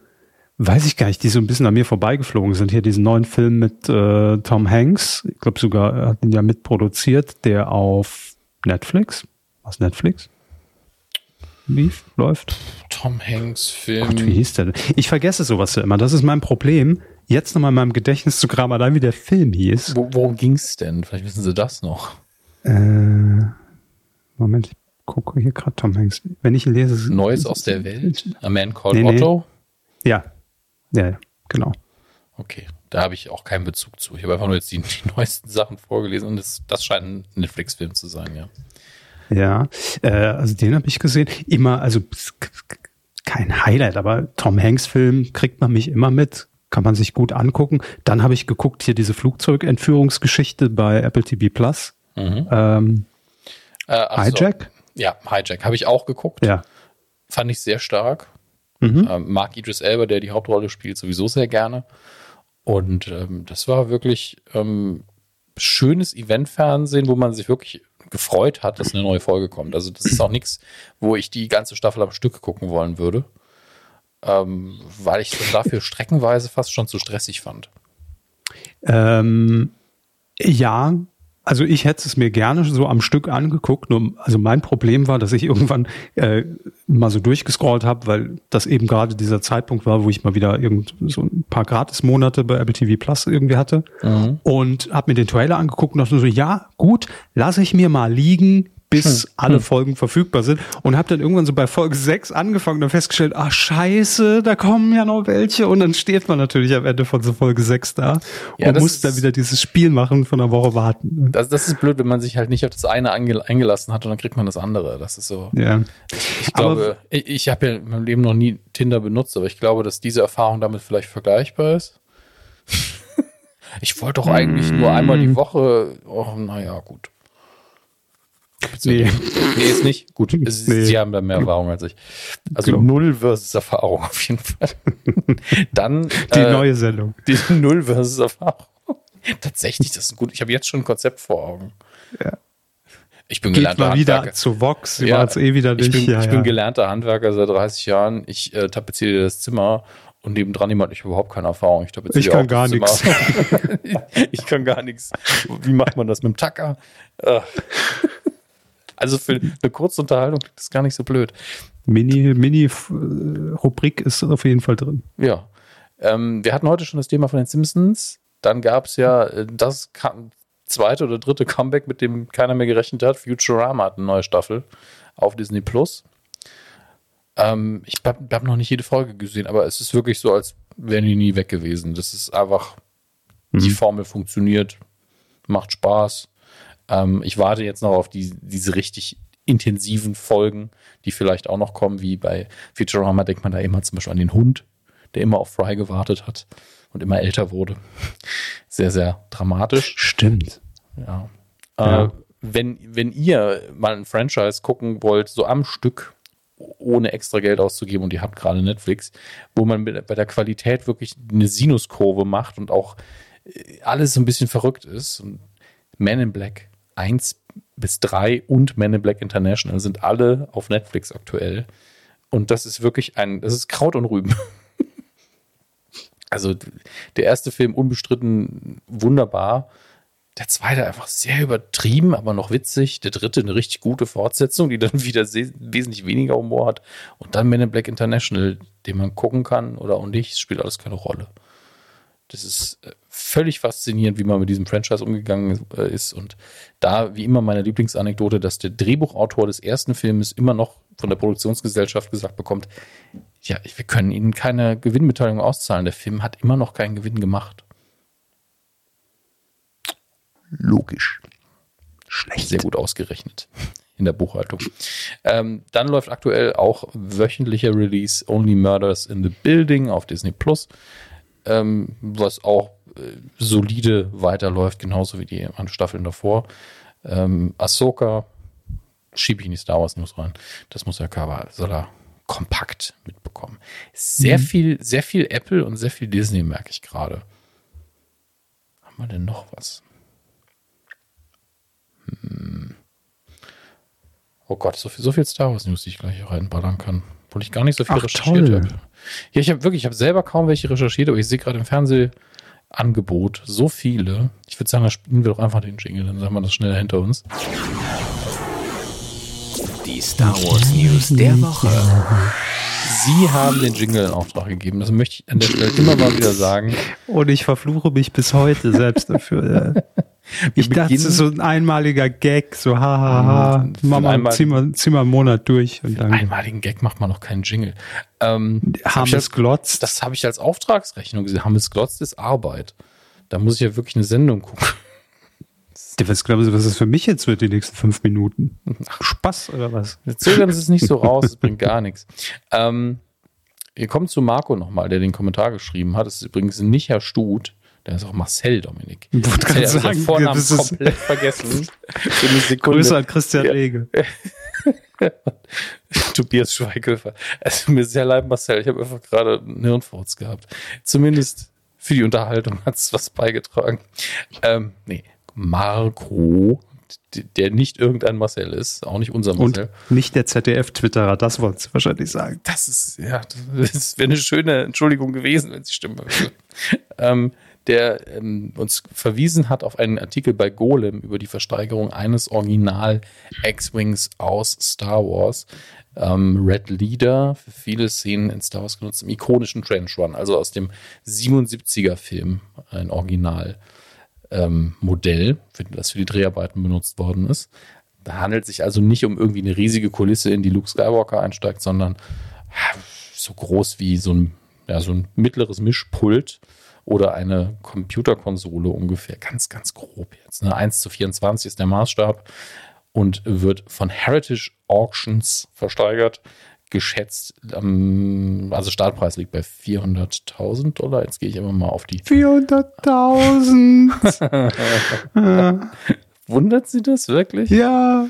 weiß ich gar nicht, die so ein bisschen an mir vorbeigeflogen sind. Hier diesen neuen Film mit äh, Tom Hanks, ich glaube sogar, er hat ihn ja mitproduziert, der auf Netflix, was Netflix? lief, läuft. Tom Hanks Film. Gott, wie hieß der denn? Ich vergesse sowas ja immer. Das ist mein Problem jetzt nochmal in meinem Gedächtnis zu kramen, allein wie der Film hieß. Wo, worum ging's denn? Vielleicht wissen Sie das noch. Äh, Moment, ich gucke hier gerade Tom Hanks. Wenn ich ihn lese. Neues aus der Welt? A Man Called nee, Otto? Nee. Ja. ja, genau. Okay, da habe ich auch keinen Bezug zu. Ich habe einfach nur jetzt die, die neuesten Sachen vorgelesen und das, das scheint ein Netflix-Film zu sein, ja. Ja, äh, also den habe ich gesehen. Immer, also kein Highlight, aber Tom Hanks-Film kriegt man mich immer mit kann man sich gut angucken. Dann habe ich geguckt hier diese Flugzeugentführungsgeschichte bei Apple TV Plus. Mhm. Ähm, Äh, ach so. Hijack? Ja, Hijack. Habe ich auch geguckt. Ja. Fand ich sehr stark. Mhm. Ähm, mag Idris Elba, der die Hauptrolle spielt, sowieso sehr gerne. Und ähm, das war wirklich ähm, schönes Eventfernsehen, wo man sich wirklich gefreut hat, dass eine neue Folge kommt. Also das ist auch nichts, wo ich die ganze Staffel am Stück gucken wollen würde, ähm, weil ich es dafür streckenweise fast schon zu stressig fand. Ähm, ja, also ich hätte es mir gerne so am Stück angeguckt. Nur, also mein Problem war, dass ich irgendwann äh, mal so durchgescrollt habe, weil das eben gerade dieser Zeitpunkt war, wo ich mal wieder irgend so ein paar Gratis-Monate bei Apple TV Plus irgendwie hatte und habe mir den Trailer angeguckt und dachte so, ja, gut, lasse ich mir mal liegen, bis alle Folgen verfügbar sind und habe dann irgendwann so bei Folge 6 angefangen und festgestellt, ach scheiße, da kommen ja noch welche und dann steht man natürlich am Ende von so Folge 6 da Ja, und muss dann wieder dieses Spiel machen von einer Woche warten. Das, das ist blöd, wenn man sich halt nicht auf das eine eingelassen hat und dann kriegt man das andere. Das ist so. Ja. Ich Aber- glaube, ich, ich habe ja in meinem Leben noch nie Tinder benutzt, aber ich glaube, dass diese Erfahrung damit vielleicht vergleichbar ist. ich wollte doch eigentlich nur einmal die Woche. Oh, naja, gut. Nee. Nee, ist nicht. Gut, Nee. Sie haben da mehr Erfahrung als ich. Also Glaub. Null versus Erfahrung auf jeden Fall. Dann Die äh, neue Sendung. die Null versus Erfahrung. Tatsächlich, das ist gut. Ich habe jetzt schon ein Konzept vor Augen. Ja. Ich bin Geht gelernter mal wieder Handwerker. zu Vox, sie Ja, war jetzt eh wieder nicht. Ich bin, ja, ich ja. bin gelernter Handwerker seit 30 Jahren. Ich äh, tapeziere das Zimmer und nebendran jemand ich überhaupt keine Erfahrung. Ich tapeziere Ich kann auch gar Zimmer. ich kann gar nichts. Wie macht man das mit dem Tacker? Äh. Also für eine kurze Unterhaltung das ist gar nicht so blöd. Mini, Mini äh, Rubrik ist auf jeden Fall drin. Ja. Ähm, wir hatten heute schon das Thema von den Simpsons. Dann gab es ja äh, das zweite oder dritte Comeback, mit dem keiner mehr gerechnet hat. Futurama hat eine neue Staffel auf Disney Plus. Ähm, ich habe hab noch nicht jede Folge gesehen, aber es ist wirklich so, als wären die nie weg gewesen. Das ist einfach, die Formel funktioniert, macht Spaß. Ähm, ich warte jetzt noch auf die, diese richtig intensiven Folgen, die vielleicht auch noch kommen, wie bei Futurama denkt man da immer zum Beispiel an den Hund, der immer auf Fry gewartet hat und immer älter wurde. Sehr, sehr dramatisch. Stimmt. Ja. Ja. Äh, wenn, wenn ihr mal ein Franchise gucken wollt, so am Stück, ohne extra Geld auszugeben, und ihr habt gerade Netflix, wo man mit, bei der Qualität wirklich eine Sinuskurve macht und auch äh, alles so ein bisschen verrückt ist. Und Men in Black 1 bis 3 und Men in Black International sind alle auf Netflix aktuell. Und das ist wirklich ein, das ist Kraut und Rüben. Also der erste Film unbestritten wunderbar. Der zweite einfach sehr übertrieben, aber noch witzig. Der dritte eine richtig gute Fortsetzung, die dann wieder se- wesentlich weniger Humor hat. Und dann Men in Black International, den man gucken kann oder auch nicht, spielt alles keine Rolle. Das ist äh, völlig faszinierend, wie man mit diesem Franchise umgegangen äh, ist. Und da, wie immer, meine Lieblingsanekdote, dass der Drehbuchautor des ersten Filmes immer noch von der Produktionsgesellschaft gesagt bekommt, ja, wir können Ihnen keine Gewinnbeteiligung auszahlen. Der Film hat immer noch keinen Gewinn gemacht. Logisch. Schlecht. Sehr gut ausgerechnet in der Buchhaltung. Ähm, dann läuft aktuell auch wöchentlicher Release Only Murders in the Building auf Disney Plus, ähm, was auch äh, solide weiterläuft, genauso wie die anderen Staffeln davor. Ähm, Ahsoka schiebe ich in die Star Wars News rein. Das muss Körper, soll er kompakt mitbekommen. Sehr viel, sehr viel Apple und sehr viel Disney merke ich gerade. Haben wir denn noch was? Oh Gott, so viel, so viel Star Wars News, die ich gleich hier reinballern kann. Obwohl ich gar nicht so viel Ach, recherchiert toll. habe. Ja, ich habe wirklich, ich habe selber kaum welche recherchiert, aber ich sehe gerade im Fernsehangebot so viele. Ich würde sagen, da spielen wir doch einfach den Jingle, dann haben wir das schneller hinter uns. Die Star Wars News der Woche. Sie haben den Jingle in Auftrag gegeben. Das möchte ich an der Stelle immer mal wieder sagen. Und ich verfluche mich bis heute selbst dafür. Ja. Ich dachte, es ist so ein einmaliger Gag, so hahaha, Mhm. mach mal, Einmal- zieh mal, zieh mal einen Monat durch und dann Einmaligen Gag macht man noch keinen Jingle. Ähm, das hab haben ich es als- glotzt. Das habe ich als Auftragsrechnung gesehen. Hammes Glotz ist Arbeit. Da muss ich ja wirklich eine Sendung gucken. Was glauben Sie, was das für mich jetzt wird, die nächsten fünf Minuten? Spaß oder was? Wir zögern Sie es nicht so raus, es bringt gar nichts. Ähm, wir kommen zu Marco nochmal, der den Kommentar geschrieben hat. Das ist übrigens nicht Herr Stut. Der ist auch Marcel, Dominik. Ich wollte gerade Marcel, sagen, Vornamen das ist- komplett vergessen. Für eine Sekunde. Grüße an Christian Ja. Lege. Tobias Schweighöfer. Es tut mir sehr leid, Marcel. Ich habe einfach gerade einen Hirnfurz gehabt. Zumindest für die Unterhaltung hat es was beigetragen. Ähm, nee, Marco, der nicht irgendein Marcel ist, auch nicht unser Und Marcel. nicht der ZDF-Twitterer, das wolltest du wahrscheinlich sagen. Das ist, ja, das wäre eine schöne Entschuldigung gewesen, wenn sie stimmen würde. ähm, der ähm, uns verwiesen hat auf einen Artikel bei Golem über die Versteigerung eines Original X-Wings aus Star Wars. Ähm, Red Leader, für viele Szenen in Star Wars genutzt, im ikonischen Trench Run, also aus dem 77er Film, ein Original ähm, Modell, das für die Dreharbeiten benutzt worden ist. Da handelt es sich also nicht um irgendwie eine riesige Kulisse, in die Luke Skywalker einsteigt, sondern ja, so groß wie so ein, ja, so ein mittleres Mischpult oder eine Computerkonsole ungefähr. Ganz, ganz grob jetzt. Ne? 1 zu 24 ist der Maßstab und wird von Heritage Auctions versteigert. Geschätzt, ähm, also Startpreis liegt bei 400.000 Dollar. Jetzt gehe ich immer mal auf die 400.000. Wundert Sie das wirklich? ja.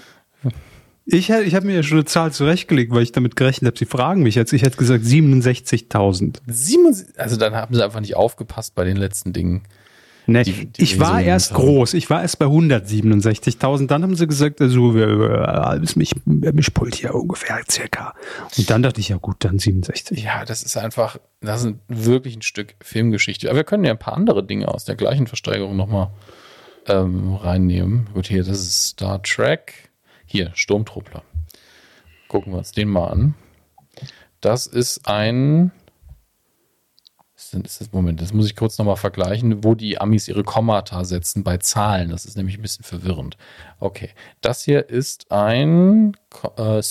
Ich, ich habe mir ja schon eine Zahl zurechtgelegt, weil ich damit gerechnet habe, sie fragen mich jetzt. Ich hätte gesagt 67.000. 77, also dann haben sie einfach nicht aufgepasst bei den letzten Dingen. Nee, Die- die ich war erst haben. groß. Ich war erst bei 167.000. Dann haben sie gesagt, also, äh, ist mich, Mischpult hier ungefähr circa. Und dann dachte ich, ja gut, dann 67. Ja, das ist einfach, das ist wirklich ein Stück Filmgeschichte. Aber wir können ja ein paar andere Dinge aus der gleichen Versteigerung nochmal ähm, reinnehmen. Gut, hier, das ist Star Trek. Hier, Sturmtruppler. Gucken wir uns den mal an. Das ist ein. Ist das? Moment, das muss ich kurz nochmal vergleichen, wo die Amis ihre Kommata setzen bei Zahlen. Das ist nämlich ein bisschen verwirrend. Okay, das hier ist ein äh,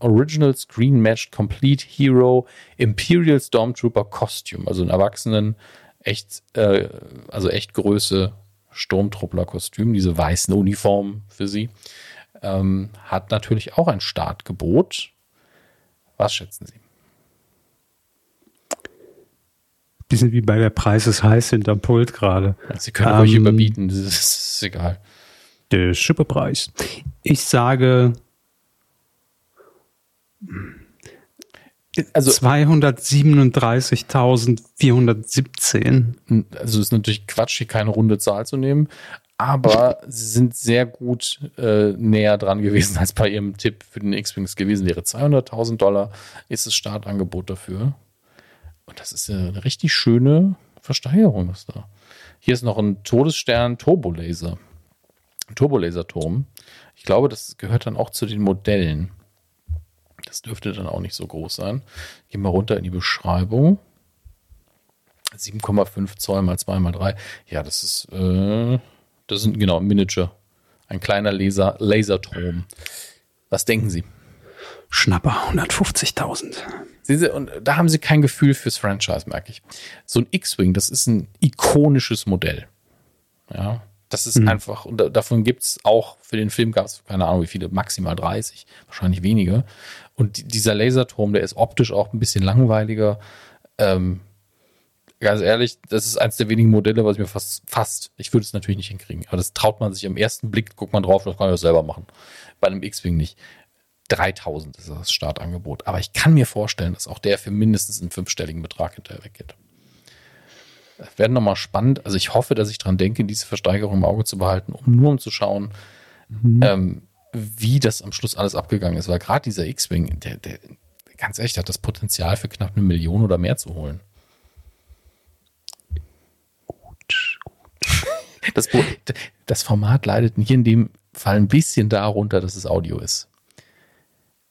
Original Screen Matched Complete Hero Imperial Stormtrooper Costume. Also ein Erwachsenen, echt, äh, also echt Größe Sturmtruppler-Kostüm, diese weißen Uniformen für sie. Ähm, hat natürlich auch ein Startgebot. Was schätzen Sie? Die sind wie bei der Preis ist heiß hinterm Pult gerade. Sie können Ähm, überbieten, das ist egal. Der Schippepreis. Ich sage Also, 237.417. also ist natürlich Quatsch, hier keine runde Zahl zu nehmen, aber sie sind sehr gut äh, näher dran gewesen, als bei ihrem Tipp für den X-Wings gewesen wäre. 200.000 Dollar ist das Startangebot dafür. Und das ist eine richtig schöne Versteigerung. Was da. Hier ist noch ein Todesstern Turbolaser. Turbolaserturm. Ich glaube, das gehört dann auch zu den Modellen. Das dürfte dann auch nicht so groß sein. Gehen wir runter in die Beschreibung. 7,5 Zoll mal 2 mal 3. Ja, das ist, äh, das sind genau Miniature. Ein kleiner Laser, Laserturm. Was denken Sie? Schnapper 150.000. Sehen Sie, und da haben Sie kein Gefühl fürs Franchise, merke ich. So ein X-Wing, das ist ein ikonisches Modell. Ja, das ist einfach, und da, davon gibt es auch, für den Film gab es, keine Ahnung wie viele, maximal 30, wahrscheinlich weniger. Und die, dieser Laserturm, der ist optisch auch ein bisschen langweiliger. Ähm, ganz ehrlich, das ist eins der wenigen Modelle, was ich mir fast, fast, ich würde es natürlich nicht hinkriegen, aber das traut man sich am ersten Blick, guckt man drauf, das kann ich auch selber machen. Bei einem X-Wing nicht. 3000 ist das Startangebot. Aber ich kann mir vorstellen, dass auch der für mindestens einen fünfstelligen Betrag hinterher weggeht. Das wäre nochmal spannend. Also ich hoffe, dass ich dran denke, diese Versteigerung im Auge zu behalten, um nur um zu schauen, ähm, wie das am Schluss alles abgegangen ist. Weil gerade dieser X-Wing, der, der, ganz ehrlich, der hat das Potenzial für knapp eine Million oder mehr zu holen. Das, das Format leidet hier in dem Fall ein bisschen darunter, dass es Audio ist.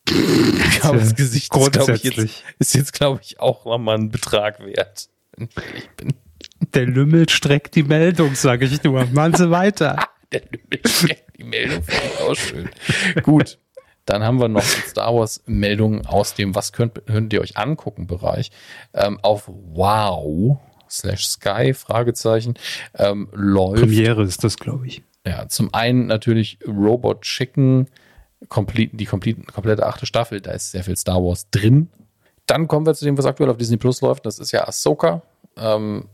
Ich glaube, das Gesicht ist, glaube ich, jetzt, ist jetzt, glaube ich, auch nochmal ein Betrag wert. Ich bin. Der Lümmel streckt die Meldung, sage ich nur. Machen Sie weiter. Der Lümmel steckt die Meldung finde ich auch schön. Gut. Dann haben wir noch Star Wars Meldungen aus dem Was könnt, könnt ihr euch angucken Bereich. Ähm, auf Wow slash Sky Fragezeichen ähm, läuft Premiere ist das, glaube ich. Ja, zum einen natürlich Robot Chicken, complete, die complete, komplette achte Staffel, da ist sehr viel Star Wars drin. Dann kommen wir zu dem, was aktuell auf Disney Plus läuft, das ist ja Ahsoka. Ähm,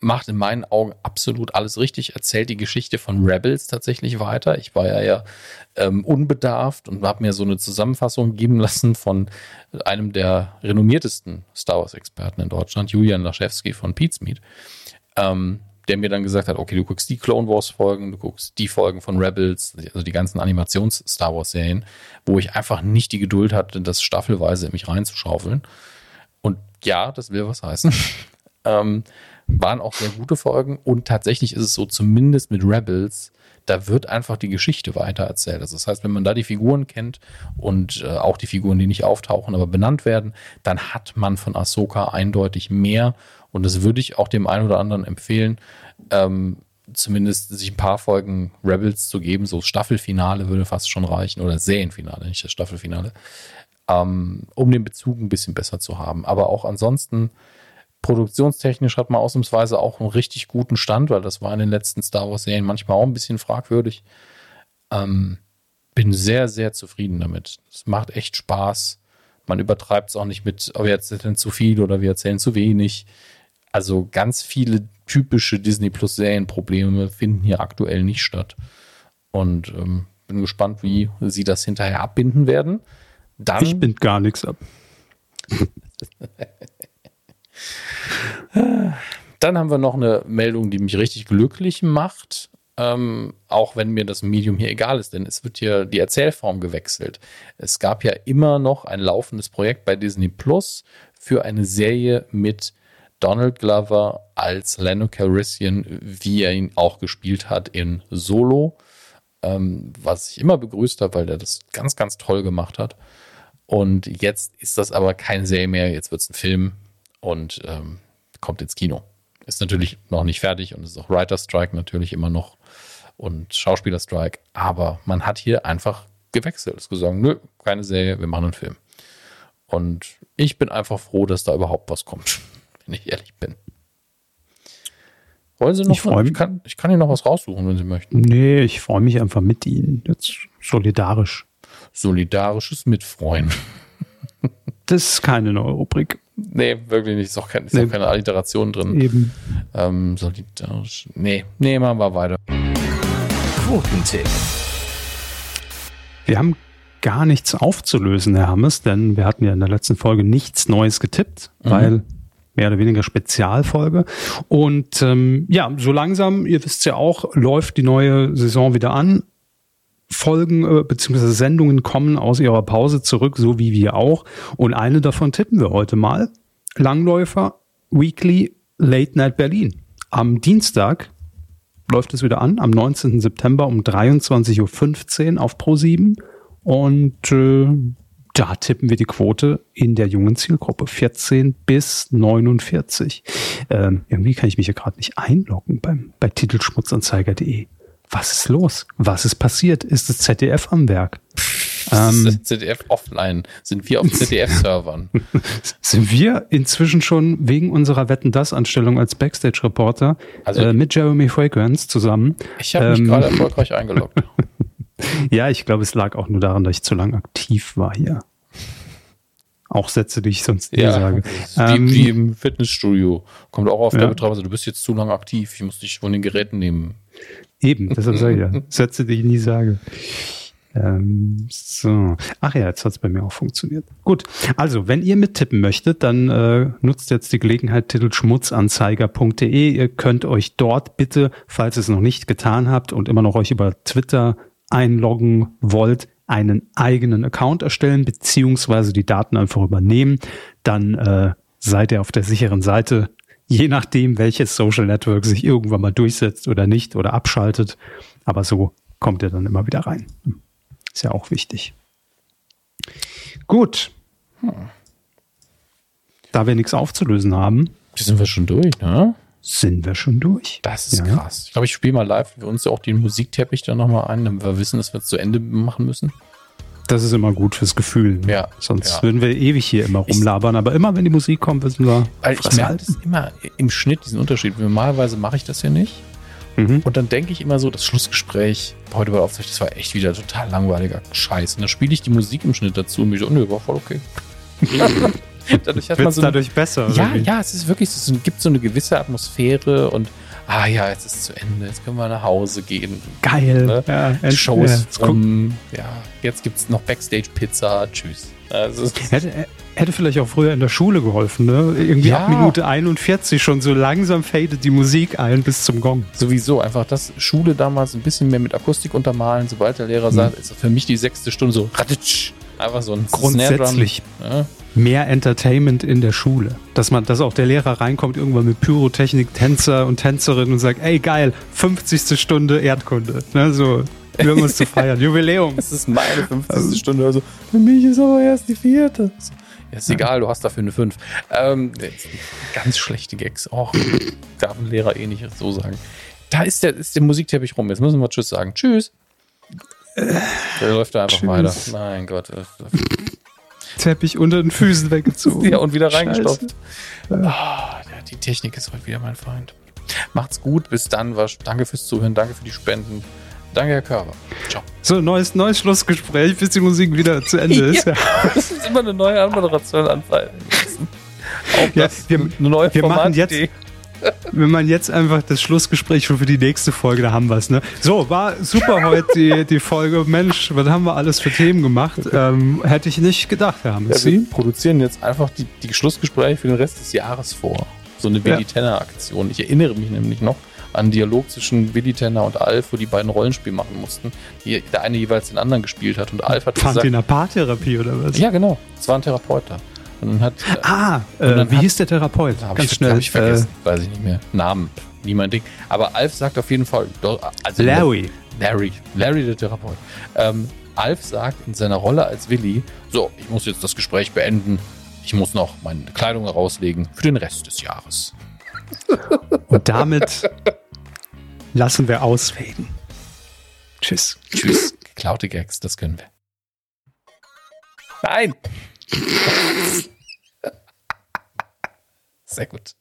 macht in meinen Augen absolut alles richtig, erzählt die Geschichte von Rebels tatsächlich weiter. Ich war ja ja ähm, unbedarft und habe mir so eine Zusammenfassung geben lassen von einem der renommiertesten Star Wars-Experten in Deutschland, Julian Laschewski von Pizmeet, ähm, der mir dann gesagt hat, okay, du guckst die Clone Wars-Folgen, du guckst die Folgen von Rebels, also die ganzen Animations-Star Wars-Serien, wo ich einfach nicht die Geduld hatte, das staffelweise in mich reinzuschaufeln. Und ja, das will was heißen. ähm, waren auch sehr gute Folgen und tatsächlich ist es so, zumindest mit Rebels, da wird einfach die Geschichte weitererzählt. Also das heißt, wenn man da die Figuren kennt und äh, auch die Figuren, die nicht auftauchen, aber benannt werden, dann hat man von Ahsoka eindeutig mehr und das würde ich auch dem einen oder anderen empfehlen, ähm, zumindest sich ein paar Folgen Rebels zu geben. So Staffelfinale würde fast schon reichen oder Serienfinale, nicht das Staffelfinale, ähm, um den Bezug ein bisschen besser zu haben. Aber auch ansonsten Produktionstechnisch hat man ausnahmsweise auch einen richtig guten Stand, weil das war in den letzten Star Wars-Serien manchmal auch ein bisschen fragwürdig. Ähm, bin sehr, sehr zufrieden damit. Es macht echt Spaß. Man übertreibt es auch nicht mit, oh, wir erzählen zu viel oder wir erzählen zu wenig. Also ganz viele typische Disney Plus Serienprobleme finden hier aktuell nicht statt. Und ähm, bin gespannt, wie sie das hinterher abbinden werden. Dann, ich bind gar nichts ab. Dann haben wir noch eine Meldung, die mich richtig glücklich macht, ähm, auch wenn mir das Medium hier egal ist, denn es wird hier die Erzählform gewechselt. Es gab ja immer noch ein laufendes Projekt bei Disney Plus für eine Serie mit Donald Glover als Lando Calrissian, wie er ihn auch gespielt hat in Solo, ähm, was ich immer begrüßt habe, weil er das ganz, ganz toll gemacht hat. Und jetzt ist das aber keine Serie mehr, jetzt wird es ein Film und ähm, kommt ins Kino. Ist natürlich noch nicht fertig und ist auch Writer Strike natürlich immer noch und Schauspieler Strike, aber man hat hier einfach gewechselt. Ist gesagt, nö, keine Serie, wir machen einen Film. Und ich bin einfach froh, dass da überhaupt was kommt, wenn ich ehrlich bin. Wollen Sie noch? Ich, ich, kann, ich kann Ihnen noch was raussuchen, wenn Sie möchten. Nee, ich freue mich einfach mit Ihnen. Jetzt solidarisch. Solidarisches Mitfreuen. Das ist keine neue Rubrik. Nee, wirklich nicht. Ist auch, kein, ist nee. auch keine Alliteration drin. Eben. Ähm, solidarisch. Nee, nee, machen wir weiter. Quotentipp. Wir haben gar nichts aufzulösen, Herr Hammes, denn wir hatten ja in der letzten Folge nichts Neues getippt, mhm. weil mehr oder weniger Spezialfolge. Und ähm, ja, so langsam, ihr wisst ja auch, läuft die neue Saison wieder an. Folgen äh, bzw. Sendungen kommen aus ihrer Pause zurück, so wie wir auch. Und eine davon tippen wir heute mal. Langläufer Weekly Late Night Berlin. Am Dienstag läuft es wieder an, am 19. September um 23.15 Uhr auf Pro7. Und äh, da tippen wir die Quote in der jungen Zielgruppe 14 bis 49. Ähm, irgendwie kann ich mich ja gerade nicht einloggen beim, bei titelschmutzanzeiger.de was ist los? Was ist passiert? Ist das ZDF am Werk? Ähm, ZDF offline. Sind wir auf ZDF-Servern? sind wir inzwischen schon wegen unserer Wetten das Anstellung als Backstage-Reporter also, äh, mit Jeremy Fragrance zusammen? Ich habe mich ähm, gerade erfolgreich eingeloggt. ja, ich glaube, es lag auch nur daran, dass ich zu lang aktiv war hier. Auch Sätze, die ich sonst nie ja, sage. Wie, ähm, wie, im Fitnessstudio. Kommt auch auf ja. der Betreuung, also du bist jetzt zu lang aktiv, ich muss dich von den Geräten nehmen. Eben, deshalb sage ich ja. Sätze, die ich nie sage. Ähm, so. Ach ja, jetzt hat es bei mir auch funktioniert. Gut, also wenn ihr mittippen möchtet, dann äh, nutzt jetzt die Gelegenheit titelschmutzanzeiger.de. Ihr könnt euch dort bitte, falls ihr es noch nicht getan habt und immer noch euch über Twitter einloggen wollt, einen eigenen Account erstellen, beziehungsweise die Daten einfach übernehmen. Dann äh, seid ihr auf der sicheren Seite je nachdem, welches Social Network sich irgendwann mal durchsetzt oder nicht oder abschaltet. Aber so kommt er dann immer wieder rein. Ist ja auch wichtig. Gut. Hm. Da wir nichts aufzulösen haben. Sind wir schon durch, ne? Sind wir schon durch. Das ist ja. krass. Ich glaube, ich spiele mal live für uns auch den Musikteppich dann nochmal ein, damit wir wissen, dass wir es zu Ende machen müssen. Das ist immer gut fürs Gefühl. Ja. Sonst ja. würden wir ewig hier immer rumlabern. Aber immer, wenn die Musik kommt, wissen wir. Also ich merke das immer im Schnitt, diesen Unterschied. Normalerweise mache ich das ja nicht. Mhm. Und dann denke ich immer so, das Schlussgespräch heute bei der Aufzeichnung, das war echt wieder total langweiliger Scheiß. Und dann spiele ich die Musik im Schnitt dazu und mich so, nö, war voll okay. dadurch hat Wird man es so eine- dadurch besser? oder Ja, wie? ja, es ist wirklich, es gibt so eine gewisse Atmosphäre und ah ja, jetzt ist es zu Ende, jetzt können wir nach Hause gehen. Geil. Ne? Ja, Die end- Show ja, rum. Ja, jetzt gibt es noch Backstage-Pizza. Tschüss. Also, Hätte, hätte vielleicht auch früher in der Schule geholfen, ne? Irgendwie Ja. ab Minute 41 schon so langsam fadet die Musik ein bis zum Gong. sowieso einfach das Schule damals ein bisschen mehr mit Akustik untermalen. Sobald der Mhm. Lehrer sagt, ist für mich die sechste Stunde so ratitsch. Einfach so ein Grundsätzlich Snare Drum. Ja. Mehr Entertainment in der Schule. Dass man, dass auch der Lehrer reinkommt irgendwann mit Pyrotechnik, Tänzer und Tänzerin und sagt, ey geil, 50. Stunde Erdkunde. Ne, so, wir haben uns zu feiern. Jubiläum. Es ist meine 50. Stunde. Also, für mich ist aber erst die vierte. Ja, ist egal, du hast dafür eine 5. Ähm, ganz schlechte Gags. Och, darf ein Lehrer eh nicht so sagen. Da ist der, ist der Musikteppich rum. Jetzt müssen wir Tschüss sagen. Tschüss. Der läuft da einfach Tschüss. weiter. Mein Gott. Teppich unter den Füßen weggezogen. Ja, und wieder reingestopft. Ja, die Technik ist heute wieder mein Freund. Macht's gut. Bis dann. Danke fürs Zuhören. Danke für die Spenden. Danke, Herr Körber. Ciao. So, neues, neues Schlussgespräch, bis die Musik wieder zu Ende ist. Ja. Das ist immer eine neue Anmoderation anfallen. Auch Ja, wir- eine neue wir machen jetzt- Formatidee. Wenn man jetzt einfach das Schlussgespräch schon für die nächste Folge, da haben wir es. Ne? So, war super heute die, die Folge. Mensch, was haben wir alles für Themen gemacht? Ähm, hätte ich nicht gedacht, Herr Ja, Hammes. wir produzieren jetzt einfach die, die Schlussgespräche für den Rest des Jahres vor. So eine Willi Ja. Tenner Aktion. Ich erinnere mich nämlich noch an einen Dialog zwischen Willi Tenner und Alf, wo die beiden Rollenspiel machen mussten. Die, der eine jeweils den anderen gespielt hat und Alf hat Fand gesagt, in der Paartherapie oder was? ja genau, es war ein Therapeut da. Und hat, äh, Ah, Und äh, wie hat- hieß der Therapeut? Ganz ich, schnell. Ich vergessen, weiß ich nicht mehr. Namen, nie mein Ding. Aber Alf sagt auf jeden Fall, also Äh, Larry. Larry, Larry der Therapeut. Ähm, Alf sagt in seiner Rolle als Willi, so, ich muss jetzt das Gespräch beenden. Ich muss noch meine Kleidung herauslegen für den Rest des Jahres. Und damit lassen wir ausfaden. Tschüss. Tschüss. Geklaute Gags, das können wir. Nein! Sehr gut.